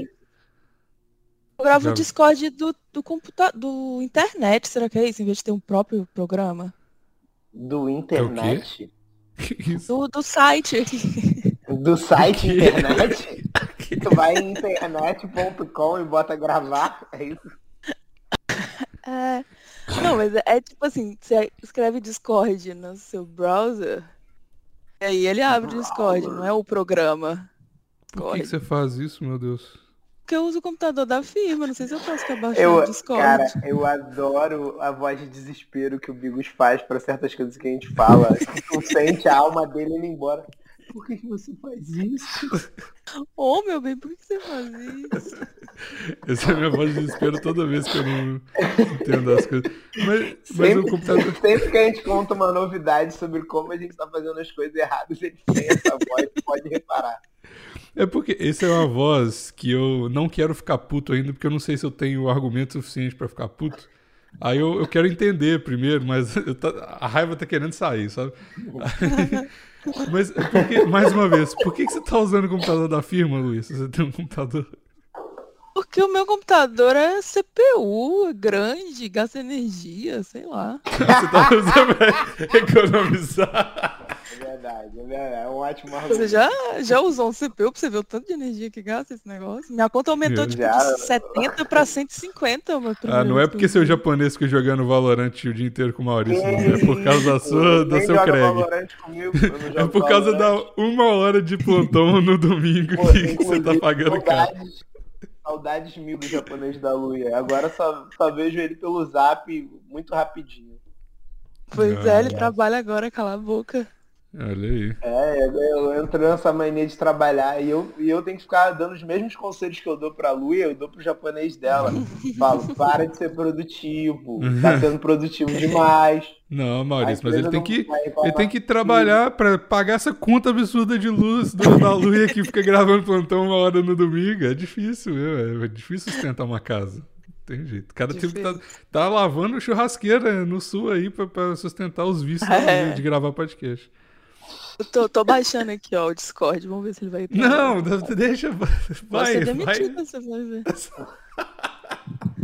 Eu gravo Já- o Discord do, do computador, do internet, será que é isso? Em vez de ter um próprio programa? Do internet? Que (laughs) isso? Do, do site. (laughs) Do site Que? internet? (laughs) Tu vai em internet.com e bota gravar, é isso? É. Não, mas é, é tipo assim, você escreve Discord no seu browser, e aí ele abre o Discord, não é o programa. Por que, que você faz isso, meu Deus? porque eu uso o computador da firma, não sei se eu posso ficar baixando Eu, o Discord. cara, eu adoro a voz de desespero que o Bigos faz pra certas coisas que a gente fala. (laughs) Tu sente a alma dele indo embora. Por que, que você faz isso? Ô, meu bem, por que você faz isso? (laughs) Essa é a minha voz de desespero toda vez que eu não entendo as coisas. Mas, mas o Sempre, computador. sempre que a gente conta uma novidade sobre como a gente tá fazendo as coisas erradas, ele tem essa voz, pode reparar. É porque essa é uma voz que eu não quero ficar puto ainda, porque eu não sei se eu tenho argumento suficiente pra ficar puto. Aí eu, eu quero entender primeiro, mas eu tá- a raiva tá querendo sair, sabe? (laughs) Mas, por que- mais uma vez, por que, que você tá usando o computador da firma, Luiz? Você tem um computador. Porque o meu computador é CPU, é grande, gasta energia, sei lá. Você tá usando pra economizar. É verdade, é verdade. É um ótimo argumento. Você já, já usou um CPU pra você ver o tanto de energia que gasta esse negócio? Minha conta aumentou Eu tipo, já- de 70 pra 150. Meu Ah, não é porque seu japonês fica jogando Valorant o dia inteiro com o Maurício, não. É por causa da sua, do seu Craig. Comigo, (laughs) É por causa Valorant. da uma hora de plantão no domingo Pô, que você tá pagando caro. saudades, saudades mil do japonês da Luia. Agora só, só vejo ele pelo zap muito rapidinho. Pois Ah, é, ele trabalha agora, cala a boca. Olha aí. É, eu, eu entro nessa mania de trabalhar e eu, e eu tenho que ficar dando os mesmos conselhos que eu dou pra Luia, eu dou pro japonês dela. (laughs) Falo, para de ser produtivo, tá (laughs) sendo produtivo demais. Não, Maurício, mas ele tem que, ele tem que trabalhar pra pagar essa conta absurda de luz do, da Luia que fica gravando plantão uma hora no domingo. É difícil, meu. É difícil sustentar uma casa. Não Tem jeito. O cara teve que tá, tá lavando churrasqueira no sul aí pra, pra sustentar os vícios É. Luia de gravar podcast. Eu tô, tô baixando aqui, ó, o Discord. Vamos ver se ele vai entrar. Não, deixa. Vai Vai, ser vai. demitido, você vai ver. (laughs)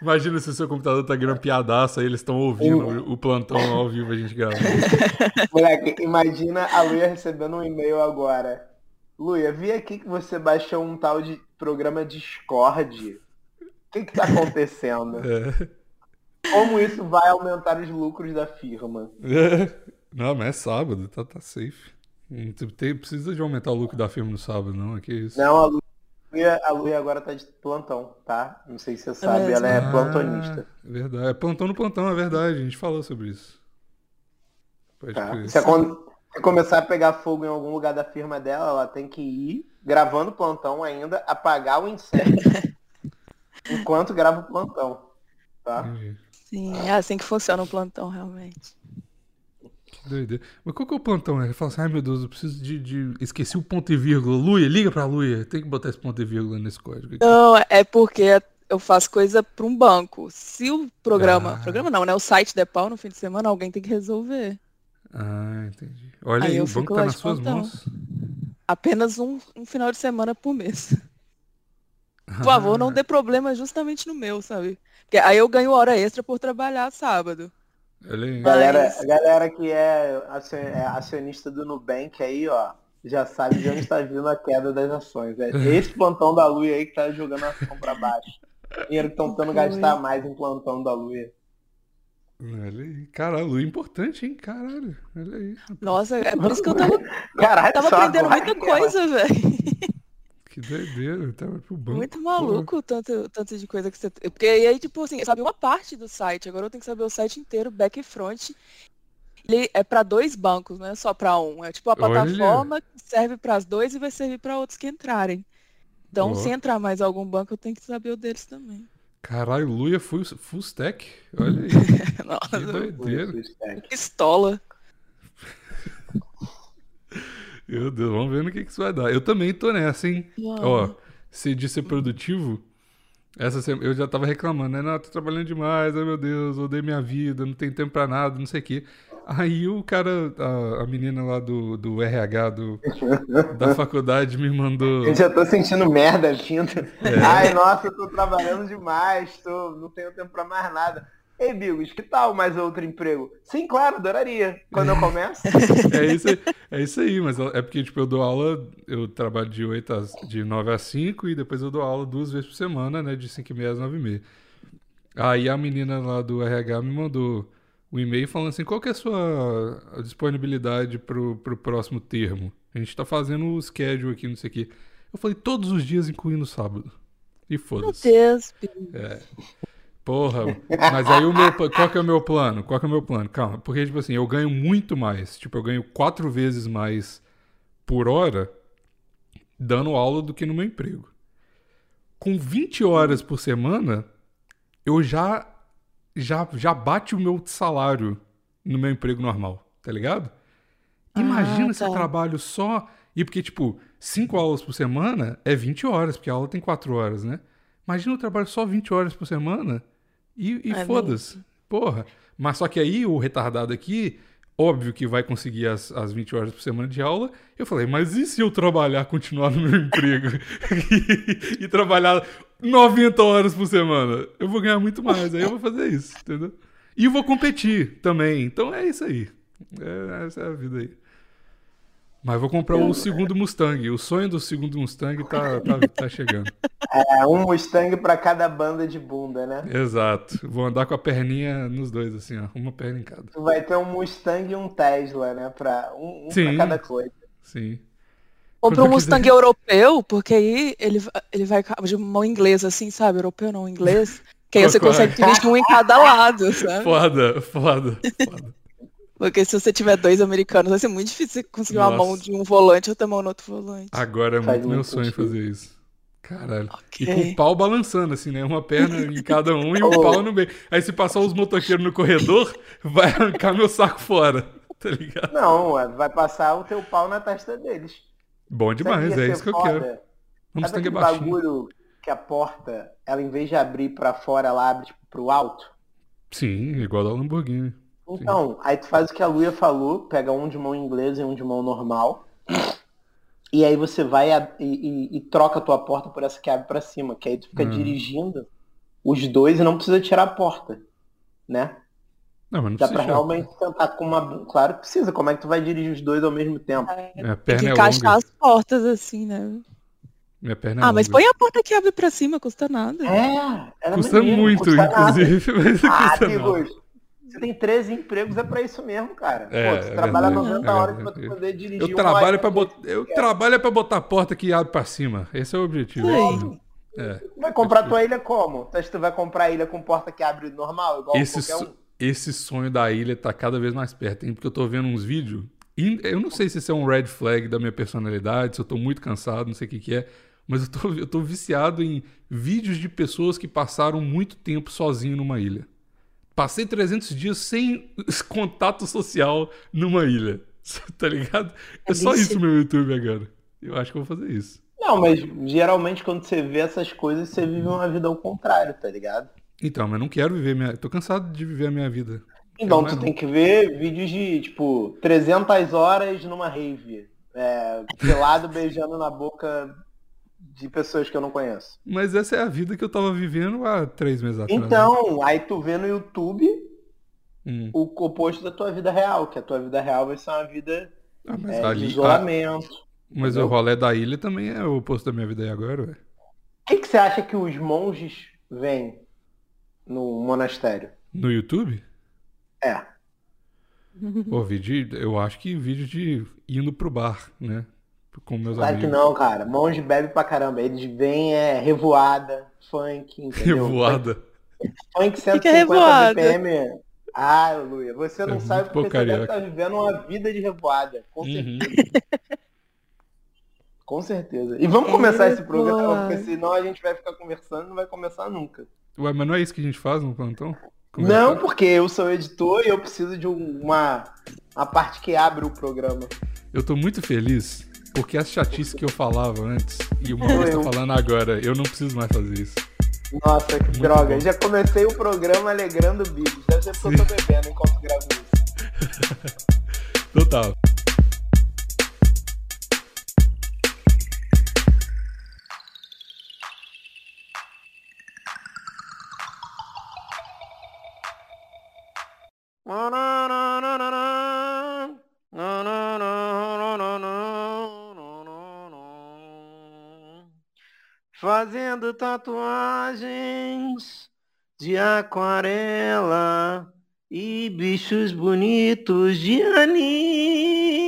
Imagina se o seu computador tá grampeadaço aí eles estão ouvindo o, o plantão ao vivo a gente gravando. (laughs) Moleque, imagina a Luia recebendo um e-mail agora. Luia, vi aqui que você baixou um tal de programa Discord. O que que tá acontecendo? (laughs) É. Como isso vai aumentar os lucros da firma? Não, mas é sábado, tá, tá safe. Não tem- precisa de aumentar o lucro da firma no sábado, não. Que isso. Não, a Luia, a Luia agora tá de plantão, tá? Não sei se você sabe, mesmo? ela é Ah, plantonista. verdade. É plantão no plantão, é verdade. A gente falou sobre isso. Pode Tá? Se, se começar a pegar fogo em algum lugar da firma dela, ela tem que ir gravando plantão ainda, apagar o incêndio (laughs) enquanto grava o plantão. Tá? Sim, é assim que funciona o plantão, realmente. Doideira. Mas qual que é o plantão? né? Ele fala assim, ai meu Deus, eu preciso de, de- Esqueci o ponto e vírgula. Luia, liga pra Luia. Tem que botar esse ponto e vírgula nesse código. aqui. Não, é porque eu faço coisa para um banco. Se o programa, Ah. programa não, né? O site der pau no fim de semana, alguém tem que resolver. Ah, entendi. Olha Aí aí, o banco tá nas suas plantão. mãos. Apenas um, um final de semana por mês. (laughs) Por favor, não dê problema justamente no meu, sabe? Porque aí eu ganho hora extra por trabalhar sábado. Aí. Galera, Mas- a galera que é é acionista do Nubank aí, ó, já sabe de onde está vindo a queda das ações. É esse plantão da Luia aí que tá jogando a ação pra baixo. Dinheiro que estão tentando gastar mais em plantão da. Olha aí. Caralho, Luia é importante, hein? Caralho. Olha aí. Nossa, é por isso que eu tava, Caralho, tava só aprendendo muita coisa, velho. Que doideira. Eu tava pro banco. Muito maluco o tanto, tanto de coisa que você. Porque aí, tipo assim, eu sabia uma parte do site, agora eu tenho que saber o site inteiro, back e front. Ele é para dois bancos, não é só para um. É tipo a Olha. plataforma que serve para as dois e vai servir para outros que entrarem. Então, Ó. se entrar mais algum banco, eu tenho que saber o deles também. Caralho, Luia full, full stack. Olha aí. (laughs) Que Nossa, doideira. pistola. Meu Deus, vamos ver no que, que isso vai dar. Eu também tô nessa, hein? Ó, se de ser produtivo, essa semana eu já tava reclamando, né? Não, tô trabalhando demais, ai meu Deus, odeio minha vida, não tem tempo pra nada, não sei o quê. Aí o cara, a, a menina lá do, do RH do, (laughs) da faculdade me mandou. Eu já tô sentindo merda vindo. É. Ai, nossa, eu tô trabalhando demais, tô, não tenho tempo pra mais nada. Ei, Bigos, que tal mais outro emprego? Sim, claro, adoraria. Quando eu começo? (laughs) É isso, aí- é isso aí, mas é porque, tipo, eu dou aula, eu trabalho de 8 às, de 9 às 5 e depois eu dou aula duas vezes por semana, né, de 5 e meia às 9 e meia. Aí a menina lá do RH me mandou um e-mail falando assim, qual que é a sua disponibilidade pro, pro próximo termo? A gente tá fazendo o schedule aqui, não sei o quê. Eu falei todos os dias, incluindo o sábado. E Meu foda-se. Deus, Bi. Porra, mas aí o meu, qual que é o meu plano? Qual que é o meu plano? Calma, porque tipo assim, eu ganho muito mais. Tipo, eu ganho quatro vezes mais por hora dando aula do que no meu emprego. Com 20 horas por semana, eu já já já bate o meu salário no meu emprego normal, tá ligado? Imagina Ah, se eu trabalho só. E porque, tipo, 5 aulas por semana é 20 horas, porque a aula tem 4 horas, né? Imagina eu trabalho só 20 horas por semana e, e É foda-se. Porra. Mas só que aí o retardado aqui, óbvio que vai conseguir as, as 20 horas por semana de aula. Eu falei, mas e se eu trabalhar, continuar no meu (laughs) emprego e, e trabalhar 90 horas por semana? Eu vou ganhar muito mais. Aí eu vou fazer isso, entendeu? E eu vou competir também. Então é isso aí. É, essa é a vida aí. Mas vou comprar o segundo Mustang. O sonho do segundo Mustang tá, tá, tá chegando. (laughs) É um Mustang pra cada banda de bunda, né? Exato. Vou andar com a perninha nos dois, assim, ó. Uma perna em cada. Tu vai ter um Mustang e um Tesla, né? Pra, um um Sim. pra cada coisa. Sim. Quando um Mustang quiser. europeu, porque aí ele, ele vai de mão inglesa, assim, sabe? Europeu não, inglês. Que aí você consegue dirigir um em cada lado, sabe? Foda, foda, foda. Porque se você tiver dois americanos, vai ser muito difícil você conseguir uma Nossa. mão de um volante e outra mão no outro volante. Agora é Faz muito meu muito sonho fazer isso. Caralho. E Ok. com o pau balançando, assim, né? Uma perna em cada um e um (laughs) Oh. pau no meio. Aí se passar os motoqueiros no corredor, vai arrancar meu saco fora. Tá ligado? Não, vai passar o teu pau na testa deles. Bom demais, é isso que eu foda? quero. Um Sabe é aquele baixinho. bagulho que a porta, ela em vez de abrir pra fora, ela abre tipo, pro alto? Sim, igual da Lamborghini. Então, aí tu faz o que a Luia falou, pega um de mão inglesa e um de mão normal. E aí você vai a- e, e- e troca a tua porta por essa que abre pra cima, que aí tu fica Hum. dirigindo os dois e não precisa tirar a porta, né? Não, mas não Dá precisa. pra realmente sentar com uma... Claro que precisa, como é que tu vai dirigir os dois ao mesmo tempo? Minha Tem perna que é encaixar longa. as portas assim, né? Minha perna é Ah, mas longa. põe a porta que abre pra cima, custa nada. É, era Custa maneiro, muito, custa nada. inclusive, (laughs) mas Ah, custa nada. amigos, você tem 13 empregos, é pra isso mesmo, cara. É, Pô, você é trabalha verdade, 90 é horas tu poder dirigir Eu trabalho para botar, eu trabalho é para botar a porta que abre pra cima. Esse é o objetivo. Sim. é. É. Vai comprar tua ilha como? Tu acha que tu vai comprar a ilha com porta que abre normal, igual Esse, qualquer um? esse sonho da ilha tá cada vez mais perto, hein? Porque eu tô vendo uns vídeos. Eu não sei se isso é um red flag da minha personalidade, se eu tô muito cansado, não sei o que, que é. Mas eu tô, eu tô viciado em vídeos de pessoas que passaram muito tempo sozinho numa ilha. Passei 300 dias sem (laughs) contato social numa ilha. (laughs) Tá ligado? É só Vixe. isso meu YouTube agora. Eu acho que eu vou fazer isso. Não, mas geralmente quando você vê essas coisas, você vive uma vida ao contrário, tá ligado? Então, mas não quero viver minha. Tô cansado de viver a minha vida. Então é tu não. tem que ver vídeos de, tipo, 300 horas numa rave. É, pelado beijando na boca de pessoas que eu não conheço. Mas essa é a vida que eu tava vivendo há três meses atrás. né? Então, aí tu vê no YouTube Hum. o oposto da tua vida real, que a tua vida real vai ser uma vida Ah, mas é, de ali. ah, isolamento. mas o entendeu? rolê da ilha também é o oposto da minha vida aí agora, ué. O que, que você acha que os monges veem no monastério? No YouTube? É. Pô, vídeo. Eu acho que vídeo de indo pro bar, né? Com meus Claro que amigos. não, cara. Monge bebe pra caramba. Eles veem é, revoada, funk, entendeu? Revoada. Funk que é 150 revoada? BPM. Ah, Luia, você não É sabe porque você deve estar vivendo uma vida de revoada. Com Uhum. certeza. Com certeza. E vamos começar esse programa, porque senão a gente vai ficar conversando e não vai começar nunca. Ué, mas não é isso que a gente faz no plantão? Não, Conversar? porque eu sou editor e eu preciso de um- uma, uma parte que abre o programa. Eu tô muito feliz porque as chatices que eu falava antes e o Maurício Eu. tá falando agora, eu não preciso mais fazer isso. Nossa, que Muito droga. bom. Já comecei o programa alegrando bicos. Deve ser porque eu tô bebendo enquanto gravo isso. Total. Fazendo tatuagens de aquarela e bichos bonitos de anime.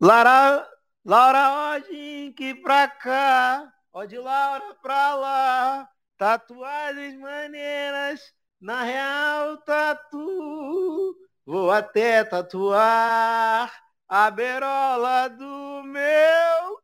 Lara, Laura Odink pra cá, ó de Laura pra lá. Tatuagens maneiras, na real tatu. Vou até tatuar a berola do meu